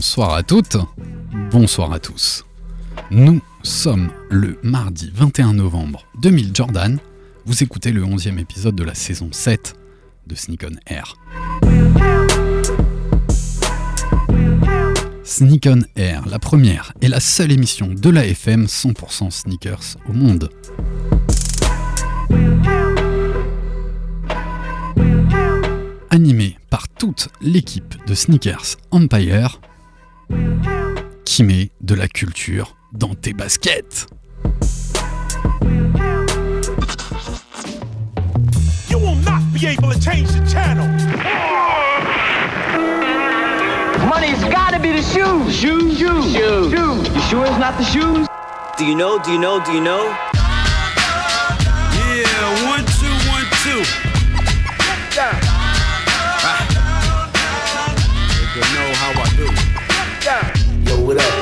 Bonsoir à toutes, bonsoir à tous. Nous sommes le mardi 21 novembre 2000 Jordan. Vous écoutez le 11e épisode de la saison 7 de Sneak On Air. Sneak On Air, la première et la seule émission de la FM 100% sneakers au monde. Animé par toute l'équipe de Sneakers Empire qui met de la culture dans tes baskets? You will not be able to change the channel. Money's gotta be the shoes. Shoes, shoes, shoes. shoes. You sure it's not the shoes? Do you know? Do you know? Do you know? Yeah,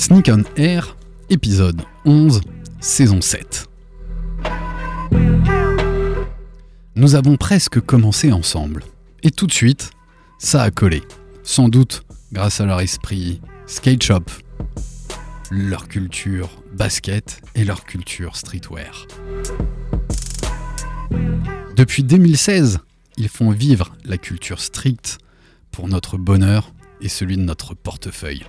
Sneak on Air, épisode 11, saison 7. Nous avons presque commencé ensemble. Et tout de suite, ça a collé. Sans doute grâce à leur esprit skate shop, leur culture basket et leur culture streetwear. Depuis 2016, ils font vivre la culture stricte pour notre bonheur et celui de notre portefeuille.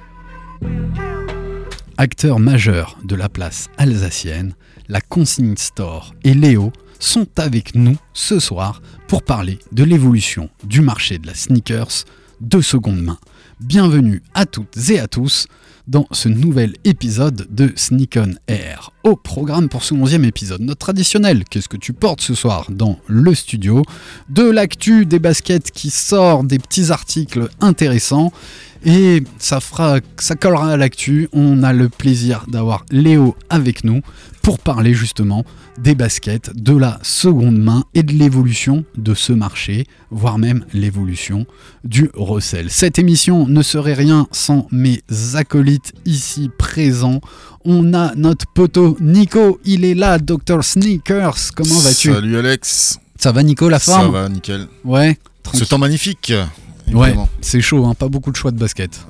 Acteurs majeurs de la place alsacienne, la Consigne Store et Léo sont avec nous ce soir pour parler de l'évolution du marché de la sneakers de seconde main. Bienvenue à toutes et à tous dans ce nouvel épisode de Sneak On Air. Au programme pour ce 11e épisode, notre traditionnel Qu'est-ce que tu portes ce soir dans le studio De l'actu, des baskets qui sort, des petits articles intéressants. Et ça fera, ça collera à l'actu. On a le plaisir d'avoir Léo avec nous pour parler justement des baskets, de la seconde main et de l'évolution de ce marché, voire même l'évolution du recel. Cette émission ne serait rien sans mes acolytes ici présents. On a notre poteau Nico, il est là, Dr Sneakers. Comment vas-tu? Salut Alex. Ça va Nico, la Ça forme va, nickel. Ouais. Ce tranquille. temps magnifique. Ouais, c'est chaud, hein, pas beaucoup de choix de basket.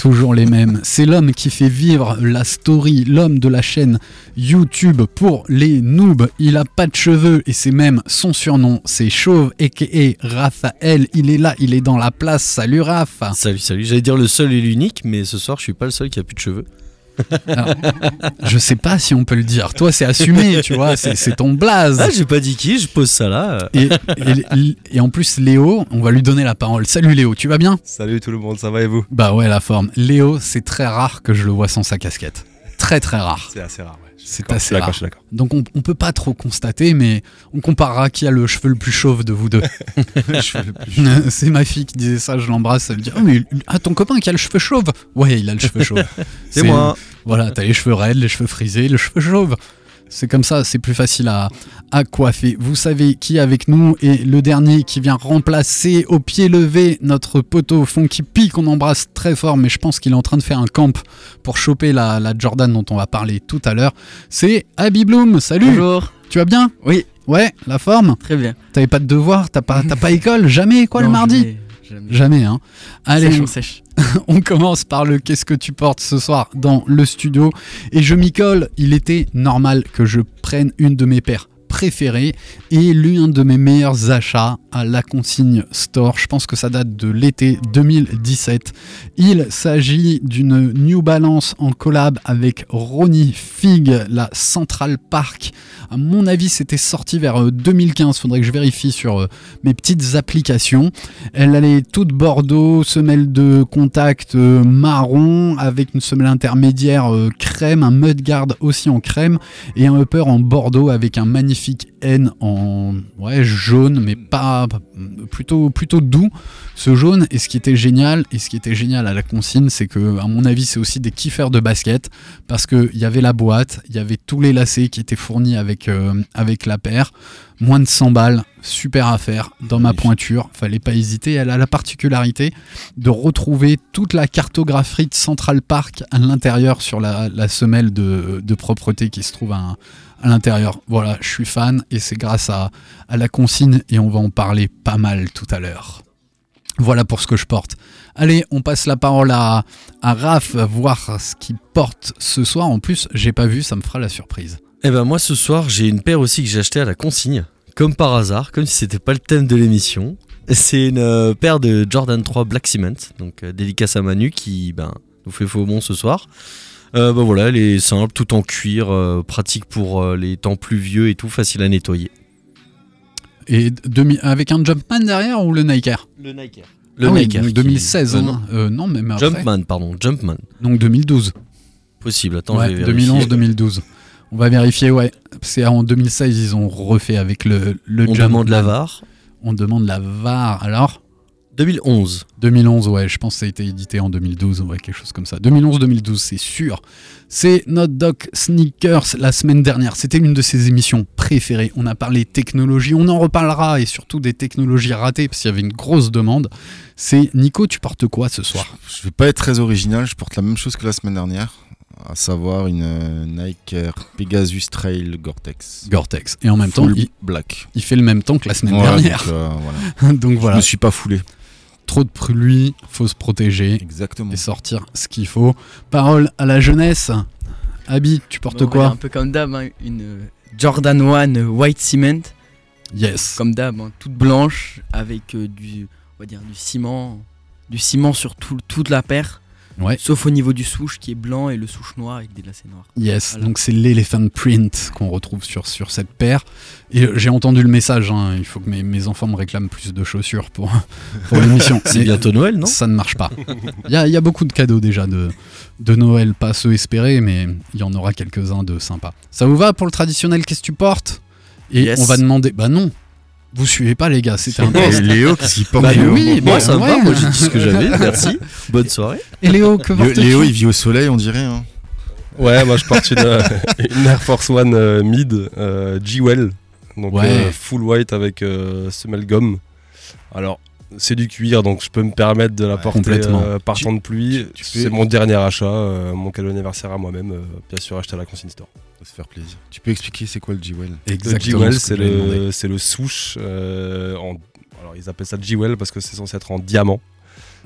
Toujours les mêmes. C'est l'homme qui fait vivre la story, l'homme de la chaîne YouTube pour les noobs. Il a pas de cheveux et c'est même son surnom. C'est Chauve, a.k.a. Raphaël. Il est là, il est dans la place. Salut Raph. Salut, salut. J'allais dire le seul et l'unique, mais ce soir, je suis pas le seul qui a plus de cheveux. Je sais pas si on peut le dire. Toi, c'est assumé, tu vois. C'est c'est ton blaze. Ah, j'ai pas dit qui, je pose ça là. Et, et- et en plus, Léo, on va lui donner la parole. Salut Léo, tu vas bien? Salut tout le monde, ça va et vous? Bah ouais, la forme. Léo, c'est très rare que je le vois sans sa casquette. Très très rare. C'est assez rare, ouais. C'est assez rare. je suis d'accord. Donc on, on peut pas trop constater, mais on comparera qui a le cheveu le plus chauve de vous deux. C'est ma fille qui disait ça, je l'embrasse, elle me dit Ah, mais ah, ton copain qui a le cheveu chauve Ouais, il a le cheveu chauve. C'est moi. Voilà, t'as les cheveux raides, les cheveux frisés, le cheveu chauve. C'est comme ça, c'est plus facile à, à coiffer. Vous savez qui est avec nous et le dernier qui vient remplacer au pied levé notre poteau Funky P qu'on embrasse très fort, mais je pense qu'il est en train de faire un camp pour choper la, la Jordan dont on va parler tout à l'heure. C'est Abby Bloom. Salut Bonjour. Tu vas bien? Oui, Ouais, la forme? Très bien. T'avais pas de devoir T'as pas, pas école? Jamais quoi le mardi? jamais, jamais. Jamais, hein. Allez, Sèche, on sèche. on commence par le qu'est-ce que tu portes ce soir dans le studio. Et je m'y colle, il était normal que je prenne une de mes paires préférées et l'un de mes meilleurs achats à la consigne store. Je pense que ça date de l'été 2017. Il s'agit d'une New Balance en collab avec Ronnie Fig, la Central Park. À mon avis, c'était sorti vers euh, 2015. Faudrait que je vérifie sur euh, mes petites applications. Elle allait toute bordeaux, semelle de contact euh, marron avec une semelle intermédiaire euh, crème, un mudguard aussi en crème et un upper en bordeaux avec un magnifique magnifique N en ouais, jaune, mais pas plutôt plutôt doux, ce jaune. Et ce qui était génial, et ce qui était génial à la consigne, c'est que à mon avis, c'est aussi des kiffeurs de basket parce que il y avait la boîte, il y avait tous les lacets qui étaient fournis avec euh, avec la paire, moins de 100 balles, super affaire dans ma pointure. Fallait pas hésiter. Elle a la particularité de retrouver toute la cartographie de Central Park à l'intérieur sur la, la semelle de, de propreté qui se trouve à, à l'intérieur. Voilà, je suis fan et c'est grâce à, la consigne et on va en parler pas mal tout à l'heure. Voilà pour ce que je porte. Allez, on passe la parole à, à Raph, voir ce qu'il porte ce soir. En plus, j'ai pas vu, ça me fera la surprise. Eh ben moi ce soir j'ai une paire aussi que j'ai achetée à la consigne, comme par hasard, comme si c'était pas le thème de l'émission. C'est une euh, paire de Jordan 3 Black Cement, donc euh, dédicace à Manu qui ben, nous fait faux bon ce soir. Euh, ben voilà, elle est simple, tout en cuir, euh, pratique pour euh, les temps pluvieux et tout, facile à nettoyer. Et demi- avec un Jumpman derrière ou le Nike Air? Le Nike. Ah oui, donc 2016. Euh, hein. non. Euh, non, même après. Jumpman, pardon, Jumpman. Donc 2012. Possible, attends, Ouais, je vais vérifier. 2011-2012. On va vérifier, ouais. C'est en 2016, ils ont refait avec le, le On Jumpman. demande la VAR. On demande la VAR. Alors? 2011. 2011, ouais, je pense que ça a été édité en 2012, ouais, quelque chose comme ça. 2011-2012, c'est sûr. C'est notre doc Sneakers la semaine dernière. C'était l'une de ses émissions préférées. On a parlé technologie, on en reparlera et surtout des technologies ratées parce qu'il y avait une grosse demande. C'est Nico, tu portes quoi ce soir? Je vais pas être très original, je porte la même chose que la semaine dernière, à savoir une euh, Nike Air Pegasus Trail Gore-Tex. Gore-Tex. Et en même temps, il, black. il fait le même temps que la semaine Ouais, dernière. donc, euh, voilà. Donc Je me suis pas foulé. Trop de pluie, faut se protéger Exactement. et sortir ce qu'il faut. Parole à la jeunesse. Abi, tu portes Bon, quoi Un peu comme d'hab, hein, une Jordan 1 euh, White Cement, Yes. comme d'hab, hein, toute blanche avec euh, du, on va dire du ciment, du ciment sur tout- toute la paire, Ouais. sauf au niveau du souche qui est blanc et le souche noir avec des lacets noirs. Yes, Voilà. donc c'est l'elephant print qu'on retrouve sur, sur cette paire. Et euh, j'ai entendu le message, hein, il faut que mes, mes enfants me réclament plus de chaussures pour, pour l'émission. C'est bientôt Noël, non? Ça ne marche pas. Il y a, il y a beaucoup de cadeaux déjà de, de Noël, pas ceux espérés, mais il y en aura quelques-uns de sympas. Ça vous va pour le traditionnel? Qu'est-ce que tu portes? Et Yes. on va demander. Bah non, vous suivez pas les gars, c'était un test. Et Léo, qu'il porte Bah oui, Moi bah ça me va, moi j'ai dit ce que j'avais, merci. Bonne soirée. Et Léo, que Léo, Léo, il vit au soleil, on dirait. Hein. Ouais, moi je porte une, euh, une Air Force One euh, Mid euh, G-Well. Donc Ouais. euh, full white avec euh, semelle gomme. Alors, c'est du cuir, donc je peux me permettre de la Ouais, porter euh, par Tu- temps de pluie. C'est mon dernier achat, euh, mon cadeau d'anniversaire à moi-même, euh, bien sûr acheté à la Consigne Store. Faut se faire plaisir. Tu peux expliquer c'est quoi le G-Well? Le Exactement. G-Well, ce que c'est le, c'est le souche. euh, en, alors, ils appellent ça G-Well parce que c'est censé être en diamant.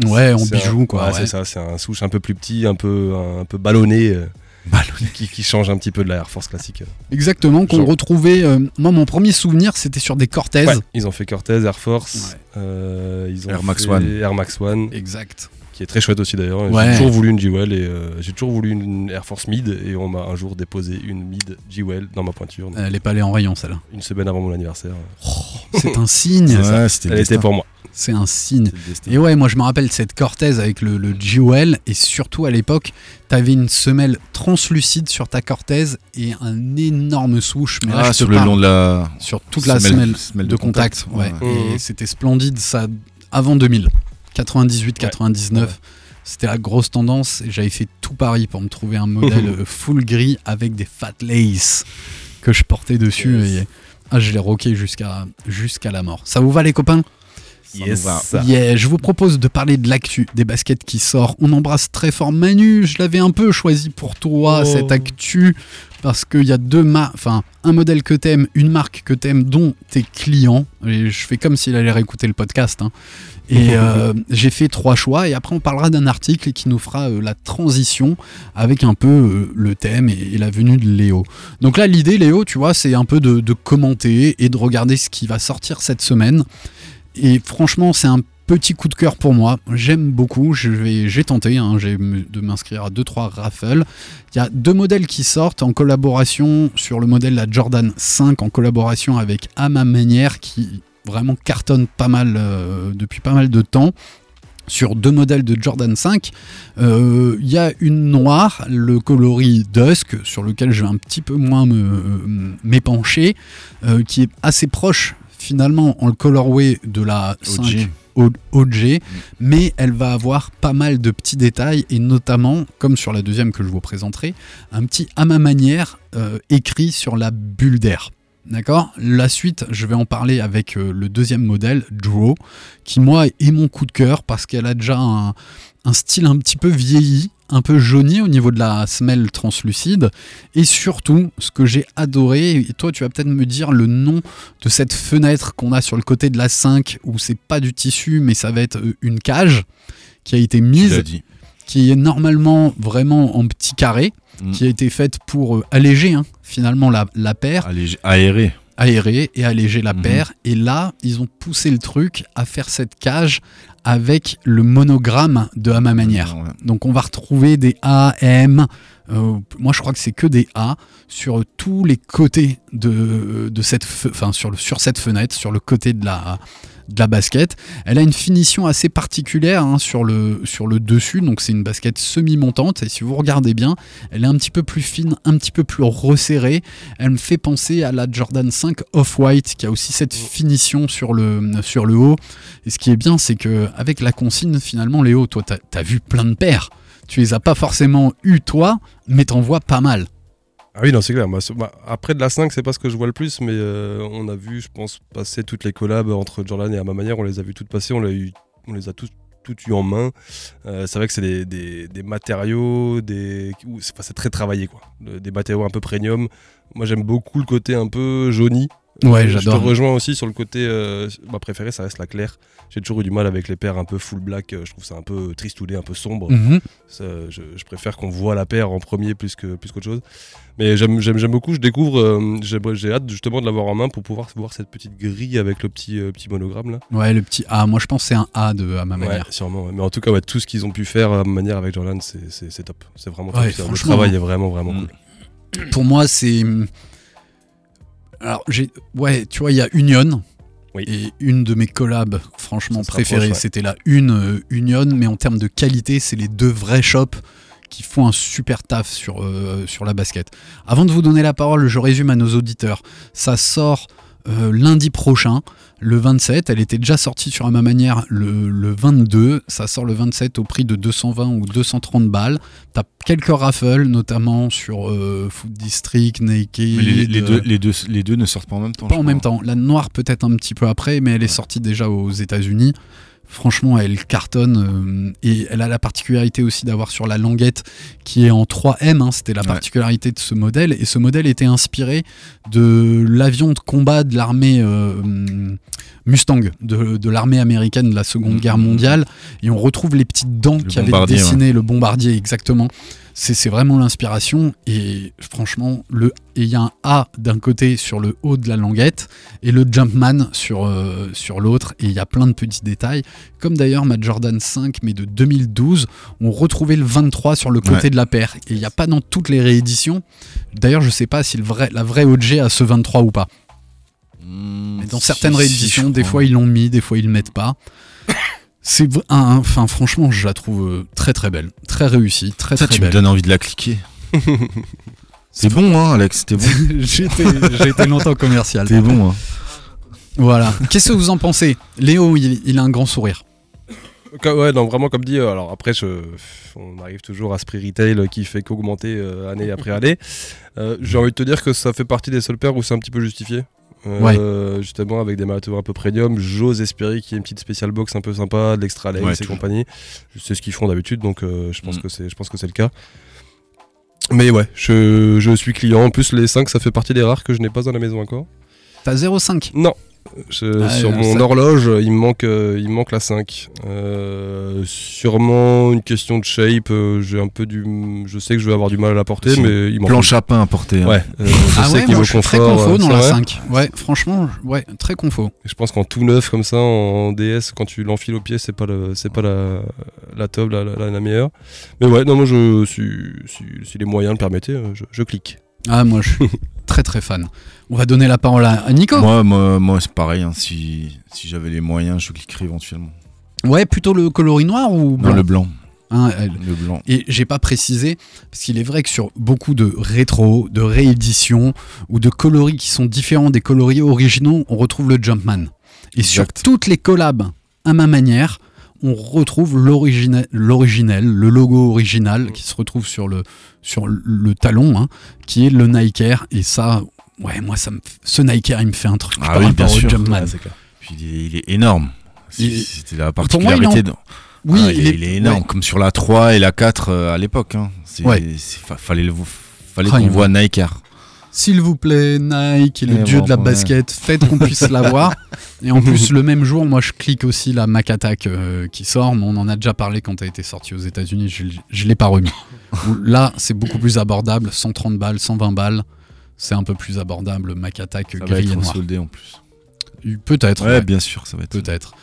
Ouais, en un- bijoux quoi. ouais, ouais. c'est ça, c'est un souche un peu plus petit, un peu, un, peu ballonné. euh, Ballonné. Qui, qui change un petit peu de la Air Force classique. Exactement, qu'on Genre. retrouvait. euh, moi, mon premier souvenir, c'était sur des Cortez. Ouais, ils ont fait Cortez, Air Force, Ouais. euh, ils ont Air Max fait One. Air Max One, Exact. Qui est très chouette aussi d'ailleurs. Ouais. J'ai toujours voulu une G-Well et euh, j'ai toujours voulu une Air Force Mid et on m'a un jour déposé une Mid G-Well dans ma pointure, donc, Elle est pas allée en rayon, celle-là. une semaine avant mon anniversaire. C'est un signe. Ouais, c'était le Elle était pour moi. C'est un signe. Et ouais, moi je me rappelle cette Cortez avec le, le Jewel et surtout à l'époque, t'avais une semelle translucide sur ta Cortez et un énorme swoosh. Mais là, je Ah, te sur le parle long de la sur toute la semelle, semelle de contact. ouais. ouais. Et Mhm. c'était splendide ça avant 2000, 98, 99. Ouais. C'était la grosse tendance et j'avais fait tout Paris pour me trouver un modèle full gris avec des fat lace que je portais dessus Yes. et ah, je l'ai rocké jusqu'à jusqu'à la mort. Ça vous va les copains? Yeah, je vous propose de parler de l'actu des baskets qui sort. On embrasse très fort Manu. Je l'avais un peu choisi pour toi Oh. cette actu parce qu'il y a deux marques, enfin un modèle que t'aimes, une marque que t'aimes, dont tes clients. Et je fais comme s'il allait réécouter le podcast. hein. Et euh, j'ai fait trois choix et après on parlera d'un article qui nous fera euh, la transition avec un peu euh, le thème et, et la venue de Léo. Donc là l'idée Léo, tu vois, c'est un peu de, de commenter et de regarder ce qui va sortir cette semaine. Et franchement, c'est un petit coup de cœur pour moi. J'aime beaucoup. Tenté hein, j'ai m- de m'inscrire à 2-3 raffles. Il y a deux modèles qui sortent en collaboration sur le modèle la Jordan 5 en collaboration avec À ma manière qui vraiment cartonne pas mal euh, depuis pas mal de temps. sur deux modèles de Jordan 5. Euh, Il y a une noire, le coloris Dusk, sur lequel je vais un petit peu moins me- m'épancher, euh, qui est assez proche finalement en le colorway de la 5 O- OG, mais elle va avoir pas mal de petits détails et notamment, comme sur la deuxième que je vous présenterai, un petit à ma manière euh, écrit sur la bulle d'air. D'accord? La suite, je vais en parler avec euh, le deuxième modèle, Draw, qui moi est mon coup de cœur parce qu'elle a déjà un, un style un petit peu vieilli, un peu jauni au niveau de la semelle translucide. Et surtout, ce que j'ai adoré, et toi tu vas peut-être me dire le nom de cette fenêtre qu'on a sur le côté de la 5, où c'est pas du tissu, mais ça va être euh, une cage qui a été mise qui est normalement vraiment en petit carré, Mm. qui a été faite pour euh, alléger hein, finalement la, la paire, Allégé- Aéré. Aérer et alléger la Mhm. paire. Et là, ils ont poussé le truc à faire cette cage avec le monogramme de à ma manière. Ouais. Donc on va retrouver des A, M, euh, moi je crois que c'est que des A sur tous les côtés de, cette, enfin sur, sur cette fenêtre, sur le côté de la, de la basket. Elle a une finition assez particulière hein, sur, le, sur le dessus, donc c'est une basket semi-montante et si vous regardez bien, elle est un petit peu plus fine, un petit peu plus resserrée. Elle me fait penser à la Jordan 5 Off-White qui a aussi cette finition sur le, sur le haut. Et ce qui est bien, c'est que avec la consigne, finalement, Léo, toi, t'as as vu plein de paires. Tu les as pas forcément eu toi, mais t'en vois pas mal. Ah oui, non, c'est clair. Bah, après de la 5, c'est pas ce que je vois le plus, mais euh, on a vu, je pense, passer toutes les collabs entre Jordan et à ma manière. On les a vu toutes passer, on, les a toutes eu en main. Euh, c'est vrai que c'est des, des- matériaux, des, c'est, très travaillé, quoi. Des matériaux un peu premium. Moi, j'aime beaucoup le côté un peu jauni. Ouais, j'adore. Je te rejoins aussi sur le côté. euh, ma préférée, ça reste la claire. J'ai toujours eu du mal avec les paires un peu full black. euh, Je trouve ça un peu tristoulé, un peu sombre. Mhm. Ça, je, je préfère qu'on voit la paire en premier plus que plus qu'autre chose. Mais j'aime beaucoup. Je découvre. euh, J'ai hâte justement de l'avoir en main pour pouvoir voir cette petite grille avec le petit euh, petit monogramme là. Ouais, le petit A. Moi, je pense que c'est un A de à ma Ouais, manière. sûrement. ouais. Mais en tout cas, ouais, tout ce qu'ils ont pu faire à ma manière avec Jordan, c'est- top. C'est vraiment top. Le travail est vraiment vraiment Mm. cool. Pour moi, c'est. Alors, j'ai. Ouais, tu vois, il y a Union. Oui. Et une de mes collabs, franchement, préférées, ouais. c'était la une euh, Union. Mais en termes de qualité, c'est les deux vrais shops qui font un super taf sur, euh, sur la basket. Avant de vous donner la parole, je résume à nos auditeurs. Ça sort euh, lundi prochain, le 27. Elle était déjà sortie sur à ma manière le, le 22. Ça sort le 27 au prix de 220 ou 230 balles. T'as quelques raffles, notamment sur euh, Food District, Naked. Mais les, les euh, deux, les, deux, les deux ne sortent pas en même temps. pas en même temps. La noire peut-être un petit peu après, mais elle est sortie déjà aux États-Unis. Franchement, elle cartonne euh, et elle a la particularité aussi d'avoir sur la languette qui est en 3M. hein, C'était la Ouais. particularité de ce modèle. Et ce modèle était inspiré de l'avion de combat de l'armée euh, Mustang, de, de l'armée américaine de la Seconde Mhm. Guerre mondiale. Et on retrouve les petites dents Le qui avaient dessiné le bombardier exactement. C'est vraiment l'inspiration. Et franchement, le- il y a un A d'un côté sur le haut de la languette et le Jumpman sur, euh, sur l'autre. Et il y a plein de petits détails. Comme d'ailleurs ma Jordan 5, mais de 2012, on retrouvait le 23 sur le côté Ouais. de la paire. Et il n'y a pas dans toutes les rééditions. D'ailleurs, je sais pas si le vrai, la vraie OG a ce 23 ou pas. Mm, Mais dans certaines si, rééditions, des fois ils l'ont mis, des fois ils le mettent pas. C'est enfin franchement, je la trouve euh, très très belle, très réussie, très Ça, très tu me belle. donnes envie de la cliquer. C'est bon, hein, Alex, t'es bon. J'ai été, longtemps commercial. T'es bon, hein. Voilà. Qu'est-ce que vous en pensez? Léo, il, il a un grand sourire. Ouais, non, vraiment comme dit. euh, alors après, je- on arrive toujours à ce prix retail qui fait qu'augmenter euh, année après année. Euh, J'ai envie de te dire que ça fait partie des seules paires où c'est un petit peu justifié. Euh, Justement, avec des matériaux un peu premium, j'ose espérer qu'il y ait une petite spécial box un peu sympa, de l'extra Ouais, et compagnie. C'est ce qu'ils font d'habitude, donc euh, je pense Mm. que c'est, je pense que c'est le cas. Mais ouais, je, je suis client. En plus, les 5, ça fait partie des rares que je n'ai pas à la maison encore. T'as 0,5. Non. Je- Ah, sur euh, mon ça- horloge, il me manque, euh, il me manque la 5. Euh, sûrement une question de shape. euh, j'ai un peu du, je sais que je vais avoir du mal à la porter, mais il manque. Planche à pain à porter. hein. Ouais. euh, je Ah sais ouais, qu'il moi je suis très confort. confo euh, dans la vrai 5. Ouais, franchement, ouais, très confo. Et Je pense qu'en tout neuf comme ça, en DS, quand tu l'enfiles au pied, c'est pas le, c'est pas la, la top, la, la- la meilleure. Mais ouais, non, moi je suis, si, si les moyens le permettaient, je, je clique. Ah, moi je suis très très fan. On va donner la parole à, Nico. Moi, moi, moi c'est pareil. hein, si si j'avais les moyens, je cliquerais éventuellement. Ouais, plutôt le coloris noir ou Non, le blanc. Hein, elle- Le blanc. Et j'ai pas précisé, parce qu'il est vrai que sur beaucoup de rétro, de rééditions ou de coloris qui sont différents des coloris originaux, on retrouve le Jumpman. Et sur toutes les collabs, à ma manière, on retrouve l'originel, le logo original qui se retrouve sur le, sur le talon, hein, qui est le Nike Air. Et ça, ouais, moi, ça me, ce Nike Air, il me fait un truc Ah par oui, rapport bien au sûr. Jumpman. Ouais. Puis il est, il est énorme. C'était la Pour moi, il particularité. en- Oui, Ah, il, est, il est énorme, ouais. comme sur la 3 et la 4 euh, à l'époque. Hein. Ouais. fallait le, fallait Ah, qu'on voit Nike Air. S'il vous plaît, Nike, le Et dieu bon, de la ouais. basket, faites qu'on puisse l'avoir. Et en plus, le même jour, moi, je clique aussi la Mac Attack euh, qui sort, mais on en a déjà parlé quand elle a été sortie aux États-Unis. Je, je l'ai pas remis. Là, c'est beaucoup plus abordable, 130 balles, 120 balles. C'est un peu plus abordable, Mac Attack Ça va et être noir. soldé en plus. Peut-être. Ouais, ouais, bien sûr, ça va être. Peut-être.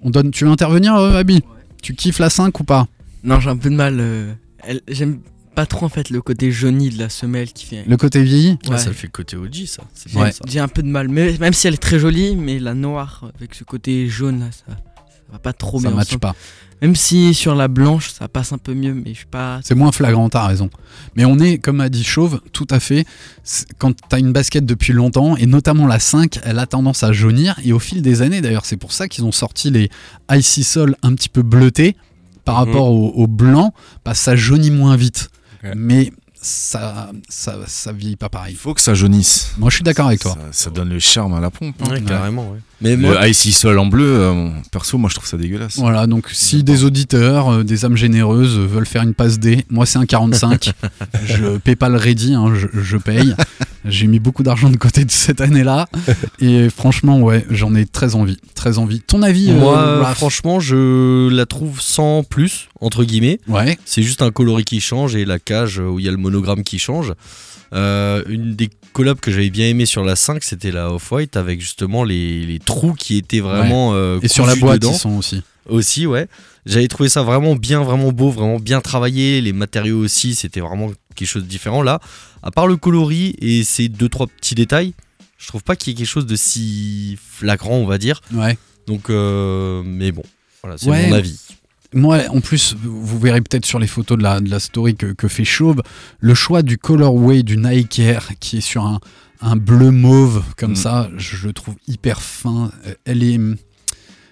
On donne. Tu veux intervenir, euh, Abby? Tu kiffes la 5 ou pas? Non, j'ai un peu de mal. euh, elle- J'aime pas trop en fait le côté jauni de la semelle qui fait. Le côté vieilli Ouais, Ouais. ça le fait côté OG, ça. C'est J'ai bien, Ouais. ça. j'ai un peu de mal, mais, même si elle est très jolie, mais la noire avec ce côté jaune là, ça, ça va pas trop Ça bien matche ensemble. pas. Même si sur la blanche ça passe un peu mieux, mais je suis pas. C'est moins flagrant, t'as raison. Mais on est, comme a dit Chauve, tout à fait. Quand t'as une basket depuis longtemps, et notamment la 5, elle a tendance à jaunir. Et au fil des années, d'ailleurs, c'est pour ça qu'ils ont sorti les Icy Sol un petit peu bleutés par Mhm. rapport au, au blanc, parce que ça jaunit moins vite. Mais ça, ça, ça vieillit pas Il pareil. faut que ça jaunisse. Moi, je suis d'accord avec toi. Ça, ça donne le charme à la pompe. hein. Ouais, Ouais. carrément, ouais. Mais moi, Le Icy Sol en bleu, euh, perso, moi je trouve ça dégueulasse. Voilà, donc si des auditeurs, euh, des âmes généreuses euh, veulent faire une passe D, moi c'est un 45. je paie pas le ready, hein, je, je paye. J'ai mis beaucoup d'argent de côté de cette année-là. Et franchement, ouais, j'en ai très envie. Très envie. Ton avis, euh, moi Raph franchement, je la trouve sans plus, entre guillemets. Ouais, C'est juste un coloris qui change et la cage où il y a le monogramme qui change. Euh, une des que j'avais bien aimé sur la 5, c'était la Off-White avec justement les, les trous qui étaient vraiment. euh, et sur la boîte, dedans. ils sont aussi. aussi, ouais. J'avais trouvé ça vraiment bien, vraiment beau, vraiment bien travaillé. Les matériaux aussi, c'était vraiment quelque chose de différent. Là, à part le coloris et ces deux, trois petits détails, je trouve pas qu'il y ait quelque chose de si flagrant, on va dire. Ouais. Donc, euh, mais bon, voilà, c'est Ouais. mon avis. Moi, en plus, vous verrez peut-être sur les photos de la, de la story que, que fait Chauve, le choix du colorway du Nike Air qui est sur un, un bleu mauve comme Mm. ça, je le trouve hyper fin. Elle est,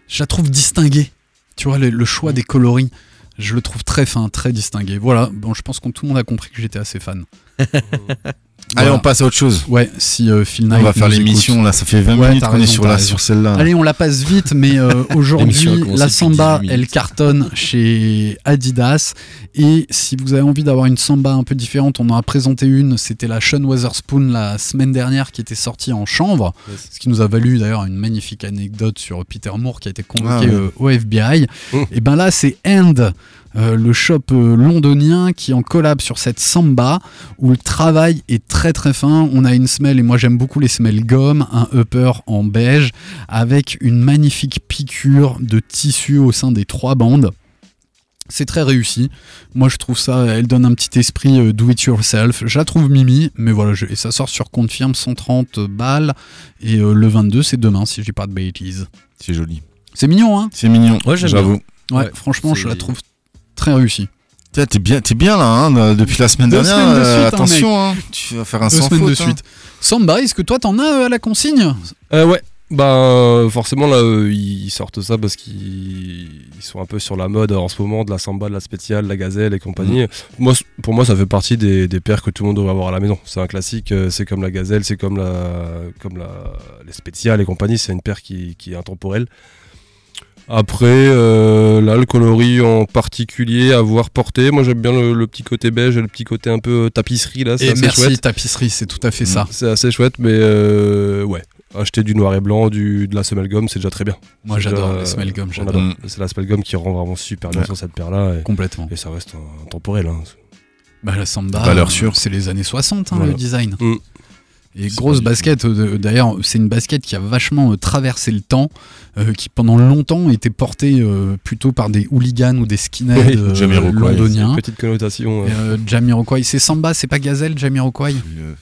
je la trouve distinguée. Tu vois, le, le choix des coloris, je le trouve très fin, très distingué. Voilà, bon, je pense que tout le monde a compris que j'étais assez fan. Allez, Voilà. on passe à autre chose. Ouais, si euh, Phil On va faire l'émission là, ça fait 20 Ouais, minutes qu'on est sur, la, sur celle-là. Allez, on la passe vite, mais euh, aujourd'hui, la samba, 18 elle cartonne chez Adidas. Et si vous avez envie d'avoir une samba un peu différente, on en a présenté une. C'était la Sean Weatherspoon la semaine dernière qui était sortie en chanvre. Yes. Ce qui nous a valu d'ailleurs une magnifique anecdote sur Peter Moore qui a été convoqué Ah au FBI. Mmh. Et ben là, c'est End. euh, le shop euh, londonien qui en collab sur cette samba où le travail est très très fin. On a une semelle et moi j'aime beaucoup les semelles gomme, un upper en beige avec une magnifique piqûre de tissu au sein des trois bandes. C'est très réussi. Moi, je trouve ça, elle donne un petit esprit euh, do it yourself. Je la trouve mimi, mais voilà, je- et ça sort sur compte firme 130 balles. Et euh, le 22, c'est demain, si je dis pas de bêtises. C'est joli. C'est mignon, hein? C'est mignon, Ouais, j'avoue. ouais, Ouais, franchement, je la trouve très réussie. Tiens, T'es bien, t'es bien là, hein, depuis la semaine Deux dernière. semaines de euh, suite, hein, attention, hein, tu vas faire un Deux sans semaines faute. de hein. suite. Samba, est-ce que toi, t'en as euh, à la consigne? Euh, ouais. Bah forcément là euh, ils sortent ça parce qu'ils ils sont un peu sur la mode en ce moment de la samba, de la spéciale, de la gazelle et compagnie. Moi c- pour moi ça fait partie des, des paires que tout le monde devrait avoir à la maison. C'est un classique, euh, c'est comme la gazelle, c'est comme la comme la les spéciales et compagnie, c'est une paire qui, qui est intemporelle. Après euh, là le coloris en particulier à voir porter, moi j'aime bien le, le petit côté beige et le petit côté un peu tapisserie là, c'est assez merci, chouette. tapisserie, c'est tout à fait ça. C'est assez chouette, mais euh, ouais. Acheter du noir et blanc, du, de la semelle gomme, c'est déjà très bien. Moi, j'adore gomme, on j'adore. adore. C'est la semelle gomme qui rend vraiment super bien Ouais. sur cette paire-là. Complètement. et ça reste intemporel. Hein. Bah, la samba, Valeur sûre. c'est les années 60, hein, Voilà. le design. Mm. Et grosse basket, euh, d'ailleurs, c'est une basket qui a vachement euh, traversé le temps, euh, qui pendant longtemps était portée euh, plutôt par des hooligans ou des skinheads euh, C'est une londoniens. petite connotation. Euh. euh, Jamiroquai, c'est Samba, c'est pas Gazelle, Jamiroquai? Euh,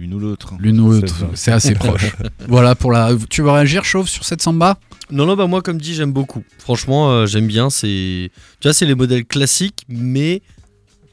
L'une ou l'autre. hein. L'une ou C'est l'autre, c'est assez proche. voilà pour la. Tu veux réagir, Chauve, sur cette Samba? Non, non, bah moi, comme dit, j'aime beaucoup. Franchement, euh, j'aime bien. C'est, tu vois, c'est les modèles classiques, mais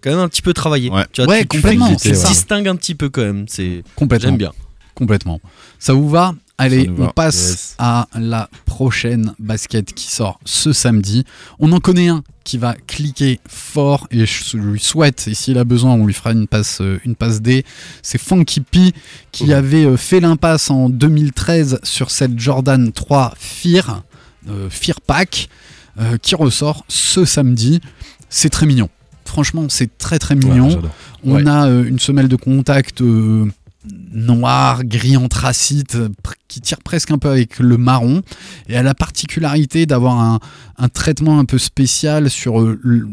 quand même un petit peu travaillés. Ouais. Tu vois, Ouais, tu, tu complètement, tu c'est ça. distingues un petit peu quand même. C'est, Complètement. j'aime bien. Complètement. Ça vous va? Allez, on passe Yes. à la prochaine basket qui sort ce samedi. On en connaît un qui va cliquer fort et je lui souhaite, et s'il a besoin, on lui fera une passe, euh, une passe D. C'est Funky P qui avait euh, fait l'impasse en 2013 sur cette Jordan 3 Fear, euh, Fear Pack, euh, qui ressort ce samedi. C'est très mignon. Franchement, c'est très très mignon. Ouais. On Ouais. a euh, une semelle de contact noir, gris anthracite, qui tire presque un peu avec le marron. Et a la particularité d'avoir un, un traitement un peu spécial sur euh, le. le-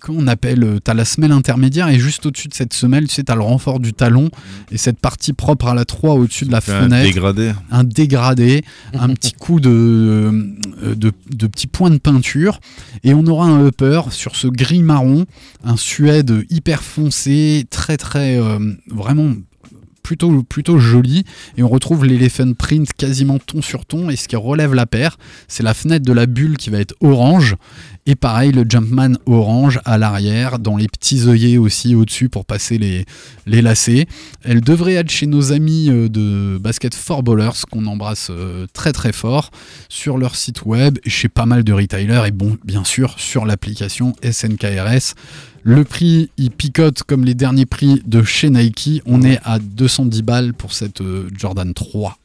Comment on appelle euh, T'as la semelle intermédiaire et juste au-dessus de cette semelle, tu sais, t'as le renfort du talon et cette partie propre à la 3 au-dessus de la Fait un fenêtre dégradé. un dégradé, un petit coup de, euh, de, de petits points de peinture, et on aura un upper sur ce gris marron, un suède hyper foncé, très très euh, vraiment plutôt joli, et on retrouve l'elephant print quasiment ton sur ton, et ce qui relève la paire, c'est la fenêtre de la bulle qui va être orange, et pareil le Jumpman orange à l'arrière, dans les petits œillets aussi au-dessus pour passer les, lacets. Elle devrait être chez nos amis euh, de Basket for Ballers, qu'on embrasse euh, très très fort, sur leur site web, chez pas mal de retailers, et bon, bien sûr, sur l'application SNKRS. Le prix, il picote comme les derniers prix de chez Nike. On est à 210 balles pour cette euh, Jordan 3.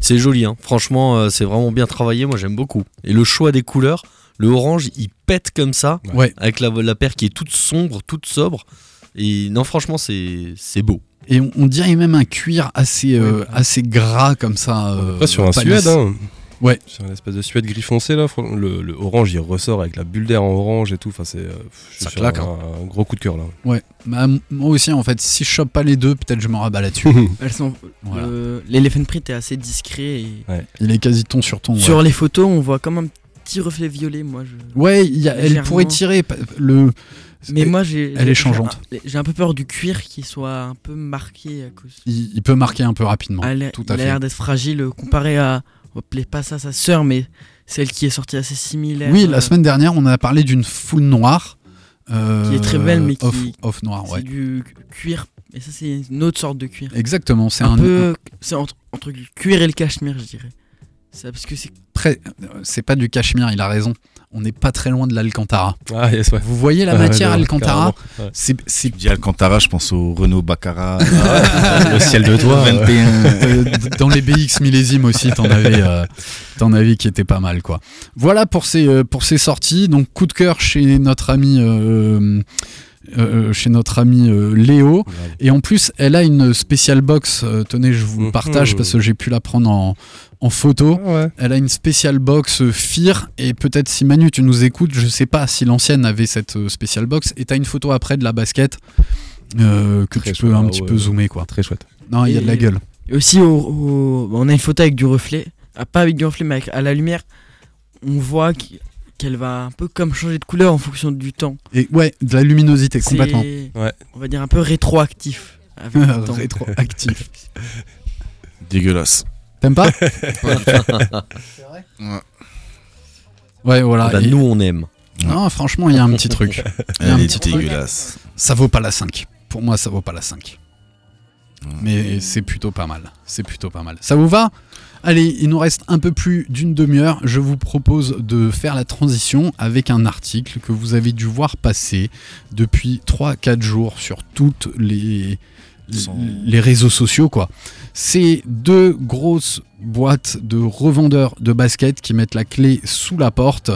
C'est joli, hein. franchement, euh, c'est vraiment bien travaillé. Moi, j'aime beaucoup. Et le choix des couleurs, le orange, il pète comme ça, Ouais. avec la, la paire qui est toute sombre, toute sobre. Et non, franchement, c'est c'est beau. Et on, on dirait même un cuir assez, euh, assez gras comme ça. euh, Après, sur un suède, hein. Ouais. Sur un espèce de suède gris foncé, là. Le, le orange, il ressort avec la bulle d'air en orange et tout. Enfin, c'est. euh, je Ça suis claque, un, hein. un gros coup de cœur, là. Ouais. Bah, moi aussi, en fait, si je chope pas les deux, peut-être je me rabats là-dessus. Elles sont. Voilà. le- L'elephant print est assez discret. Et... Il est quasi ton sur ton. ouais. Sur les photos, on voit comme un petit reflet violet. Moi, je. Ouais, il y a- elle pourrait tirer le. Mais moi, j'ai. elle est changeante. j'ai un- peu peur du cuir qui soit un peu marqué à cause. Il, il peut marquer un peu rapidement. Elle il a l'air d'être fragile euh, comparé à. On appelait pas ça sa sœur, mais celle qui est sortie assez similaire. Oui, euh, la semaine dernière, on a parlé d'une foule noire. euh, Qui est très belle, mais qui- Off, off noir, C'est ouais. du cuir. Et ça, c'est une autre sorte de cuir. Exactement, c'est un, un. peu. C'est entre, entre le cuir et le cachemire, je dirais. C'est parce que c'est. Près- C'est pas du cachemire, il a raison. On n'est pas très loin de l'Alcantara. Ah, yes, ouais. Vous voyez la matière ouais, Alcantara ouais. C'est c'est- Je dis Alcantara, je pense au Renault Baccarat. Le ciel de toi. 21. euh, dans les BX millésimes aussi, t'en avais, euh, t'en avais qui était pas mal quoi. Voilà pour ces euh, pour ces sorties. Donc coup de cœur chez notre ami. euh, euh, chez notre ami euh, Léo et en plus elle a une spéciale box euh, tenez je vous le Mhm. partage parce que j'ai pu la prendre en, en photo Ah ouais. elle a une spéciale box euh, FIR et peut-être si Manu tu nous écoutes je sais pas si l'ancienne avait cette euh, spéciale box et t'as une photo après de la basket euh, que Très tu peux chouette. un Ah petit ouais. peu zoomer quoi Très chouette. non il y a de la gueule Et aussi, au- au- on a une photo avec du reflet. Ah, pas avec du reflet, mais avec- à la lumière. On voit qu'elle va un peu comme changer de couleur en fonction du temps. Et ouais, de la luminosité C'est, complètement. Ouais. On va dire un peu rétroactif. Avec le temps. Rétroactif. Dégueulasse. T'aimes pas? Ouais. Ouais, voilà. Bah, Et- nous, on aime. Non, franchement, il y a un petit truc. Il y a un Elle petit truc. dégueulasse. Ça vaut pas la 5. Pour moi, ça vaut pas la 5. Mais c'est plutôt pas mal. C'est plutôt pas mal. Ça vous va? Allez, il nous reste un peu plus d'une demi-heure. Je vous propose de faire la transition avec un article que vous avez dû voir passer depuis 3-4 jours sur toutes les, les réseaux sociaux. quoi. C'est deux grosses boîtes de revendeurs de baskets qui mettent la clé sous la porte.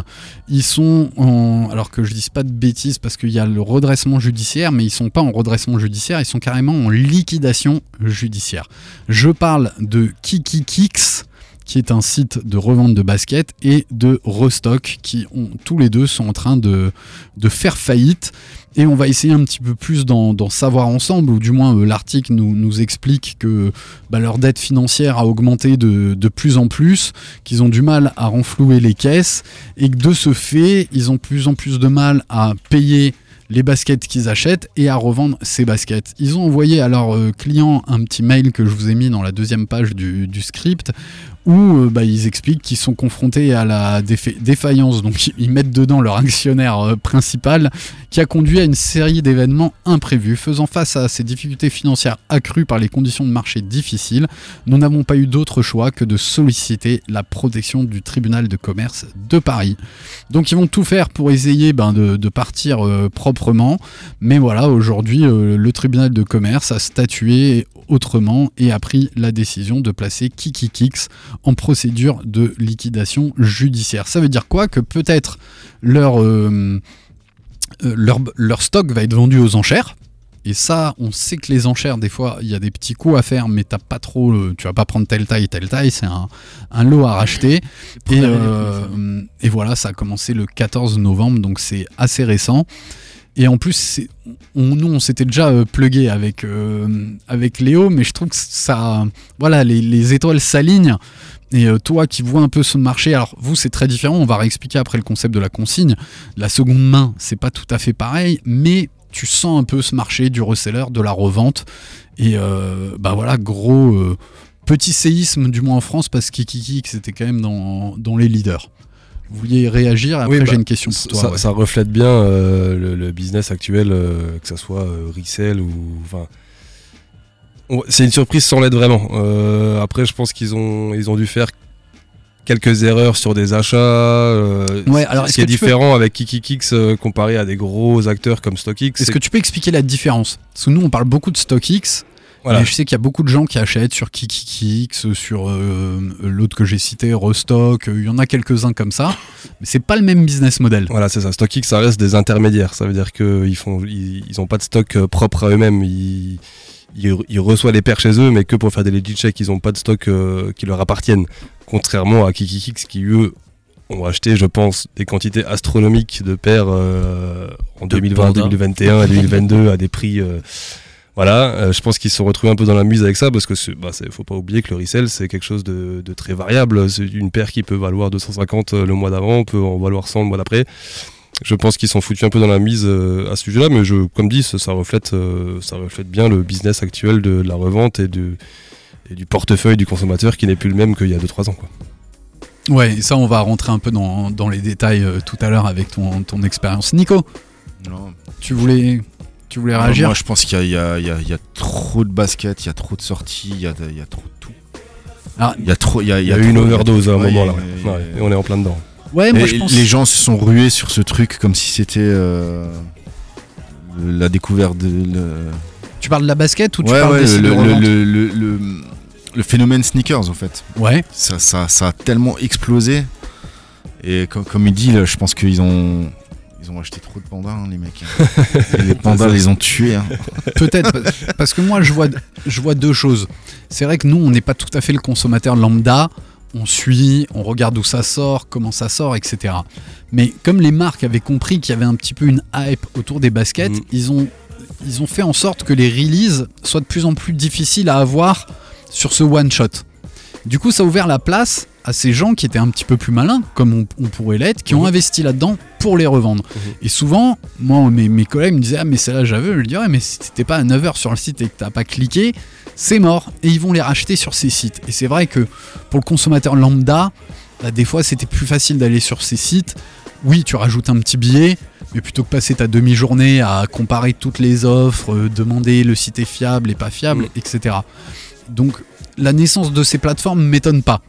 Ils sont en... Alors que je dise pas de bêtises parce qu'il y a le redressement judiciaire, mais ils sont pas en redressement judiciaire, ils sont carrément en liquidation judiciaire. Je parle de Kiki Kicks qui est un site de revente de baskets, et de Restock, qui tous les deux sont en train de, faire faillite. Et on va essayer un petit peu plus d'en savoir ensemble, ou du moins euh, l'article nous, explique que bah, leur dette financière a augmenté de, plus en plus, qu'ils ont du mal à renflouer les caisses, et que de ce fait, ils ont plus en plus de mal à payer les baskets qu'ils achètent et à revendre ces baskets. Ils ont envoyé à leurs euh, clients un petit mail que je vous ai mis dans la deuxième page du script où euh, bah, ils expliquent qu'ils sont confrontés à la défa- défaillance. Donc ils mettent dedans leur actionnaire euh, principal qui a conduit à une série d'événements imprévus. Faisant face à ces difficultés financières accrues par les conditions de marché difficiles, nous n'avons pas eu d'autre choix que de solliciter la protection du tribunal de commerce de Paris. Donc ils vont tout faire pour essayer ben, de, partir euh, proprement. Mais voilà, aujourd'hui, euh, le tribunal de commerce a statué autrement et a pris la décision de placer KikiKix en procédure de liquidation judiciaire. Ça veut dire quoi? Que peut-être leur, euh, leur, leur stock va être vendu aux enchères. Et ça, on sait que les enchères, des fois, il y a des petits coups à faire, mais t'as pas trop, le- tu vas pas prendre telle taille, telle taille, c'est un, un lot à racheter. Et, euh, et voilà, ça a commencé le 14 novembre, donc c'est assez récent. Et en plus, nous, on s'était déjà euh, plugué avec, euh, avec Léo, mais je trouve que ça. Voilà, les, les étoiles s'alignent. Et euh, toi qui vois un peu ce marché, alors vous, c'est très différent, on va réexpliquer après le concept de la consigne. La seconde main, c'est pas tout à fait pareil, mais tu sens un peu ce marché du reseller, de la revente. Et bah voilà, gros. Petit séisme, du moins en France, parce que Kiki, c'était quand même dans, dans les leaders. Vous vouliez réagir Après, Oui, j'ai bah, une question pour toi. ça, ouais. ça reflète bien euh, le, le business actuel, euh, que ce soit euh, resell ou. C'est une surprise sans l'être vraiment. Euh, après, je pense qu'ils ont, ils ont dû faire quelques erreurs sur des achats. euh, Ouais, alors, ce qui est peux- différent avec KikiKix euh, comparé à des gros acteurs comme StockX. Est-ce que tu peux expliquer la différence? Parce que nous, on parle beaucoup de StockX. Voilà. Mais je sais qu'il y a beaucoup de gens qui achètent sur KikiKix, sur euh, l'autre que j'ai cité, Restock. Il y en a quelques-uns comme ça. Mais c'est pas le même business model. Voilà, c'est ça. StockX, ça reste des intermédiaires. Ça veut dire qu'ils font, ils, ils ont pas de stock euh, propre à eux-mêmes. Ils, ils, ils reçoivent les paires chez eux, mais que pour faire des legit checks. Ils ont pas de stock euh, qui leur appartiennent. Contrairement à KikiKix, qui eux ont acheté, je pense, des quantités astronomiques de paires euh, en De 2020, pandas. 2021 et 2022 à des prix. euh, voilà, euh, je pense qu'ils se sont retrouvés un peu dans la muse avec ça parce que c'est- bah, c'est- faut pas oublier que le resell c'est quelque chose de, de très variable. C'est une paire qui peut valoir 250 le mois d'avant, peut en valoir 100 le mois d'après. Je pense qu'ils sont foutus un peu dans la mise euh, à ce sujet-là, mais je, comme dit, ça, ça reflète, euh, ça reflète bien le business actuel de la revente et, de, et du portefeuille du consommateur qui n'est plus le même qu'il y a 2-3 ans. Quoi. Ouais, et ça, on va rentrer un peu dans, dans les détails euh, tout à l'heure avec ton, ton expérience. Nico, Non. tu voulais, tu voulais réagir Moi, je pense qu'il y, a- y y trop de baskets, il y a trop de sorties, il y a, de- il y a trop de tout. Ah, Il y a trop. Il y a, Il y a eu une overdose à un ouais, moment là, ouais. Ouais, et on est en plein dedans. Ouais, moi Et je pense. Les gens se sont rués sur ce truc comme si c'était euh, la découverte de. le- Tu parles de la basket ou tu Ouais, parles de le- le- le- le- le phénomène sneakers en fait. Ouais. Ça, ça, ça a tellement explosé. Et comme, comme il dit, là, je pense qu'ils ont. Ils ont acheté trop de pandas, hein, les mecs. Et les pandas les ont tués. hein. Peut-être, parce- que moi je vois, je vois deux choses. C'est vrai que nous, on n'est pas tout à fait le consommateur lambda. On suit, on regarde où ça sort, comment ça sort, etc. Mais comme les marques avaient compris qu'il y avait un petit peu une hype autour des baskets, Mhm. ils, ont, ils ont fait en sorte que les releases soient de plus en plus difficiles à avoir sur ce one-shot. Du coup, ça a ouvert la place à ces gens qui étaient un petit peu plus malins, comme on, on pourrait l'être, qui ont Mhm. investi là-dedans pour les revendre. Et souvent, moi, mes, mes collègues me disaient Ah, mais celle-là, j'avais. Je leur dis Ouais, mais si t'étais pas à 9h sur le site et que t'as pas cliqué, c'est mort. Et ils vont les racheter sur ces sites. Et c'est vrai que pour le consommateur lambda, bah, des fois, c'était plus facile d'aller sur ces sites. Oui, tu rajoutes un petit billet, mais plutôt que passer ta demi-journée à comparer toutes les offres, euh, demander le site est fiable et pas fiable, Mm. etc. Donc, la naissance de ces plateformes m'étonne pas.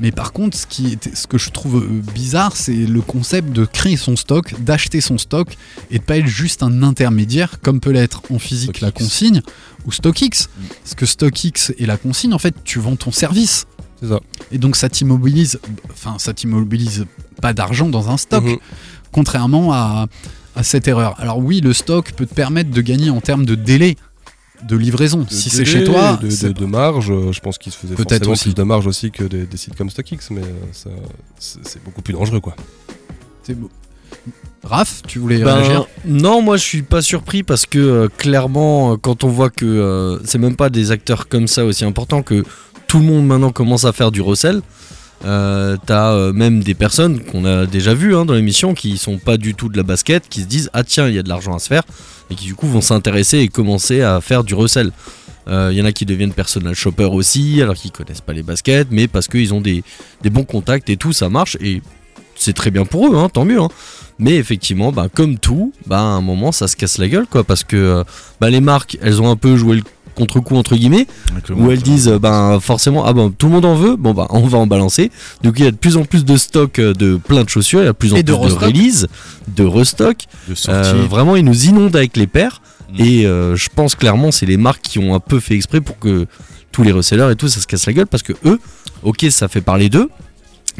Mais par contre, ce, qui était, ce que je trouve euh, bizarre, c'est le concept de créer son stock, d'acheter son stock et de pas être juste un intermédiaire comme peut l'être en physique la consigne ou StockX. Parce que StockX et la consigne, en fait, tu vends ton service. C'est ça. Et donc ça t'immobilise, enfin ça t'immobilise pas d'argent dans un stock, Mhm. contrairement à, à cette erreur. Alors oui, le stock peut te permettre de gagner en termes de délai de livraison. De si c'est chez toi, de, de, de marge, euh, je pense qu'ils se faisaient Peut-être forcément aussi. plus de marge aussi que des, des sites comme StockX, mais euh, ça- c'est c'est beaucoup plus dangereux quoi. c'est beau. Raph, tu voulais Ben, réagir? non, moi je suis pas surpris parce que euh, clairement, quand on voit que euh, c'est même pas des acteurs comme ça aussi importants que tout le monde maintenant commence à faire du recel, Euh, T'as euh, même des personnes qu'on a déjà vues hein, dans l'émission qui sont pas du tout de la basket, qui se disent ah tiens il y a de l'argent à se faire et qui du coup vont s'intéresser et commencer à faire du recel. Il y en a qui deviennent personal shopper aussi, alors qu'ils connaissent pas les baskets, mais parce qu'ils ont des, bons contacts et tout, ça marche et c'est très bien pour eux, hein, tant mieux. hein. Mais effectivement, bah, comme tout, bah, à un moment ça se casse la gueule quoi, parce que euh, bah, les marques elles ont un peu joué le contre-coup entre guillemets, où elles disent ben forcément ah ben tout le monde en veut bon bah on va en balancer. Donc il y a de plus en plus de stock euh, de plein de chaussures il y a de plus en Et plus de de, release de restock. De Euh, vraiment ils nous inondent avec les paires. Mm. et euh, je pense clairement c'est les marques qui ont un peu fait exprès pour que tous les resellers et tout ça se casse la gueule parce que eux ok ça fait parler d'eux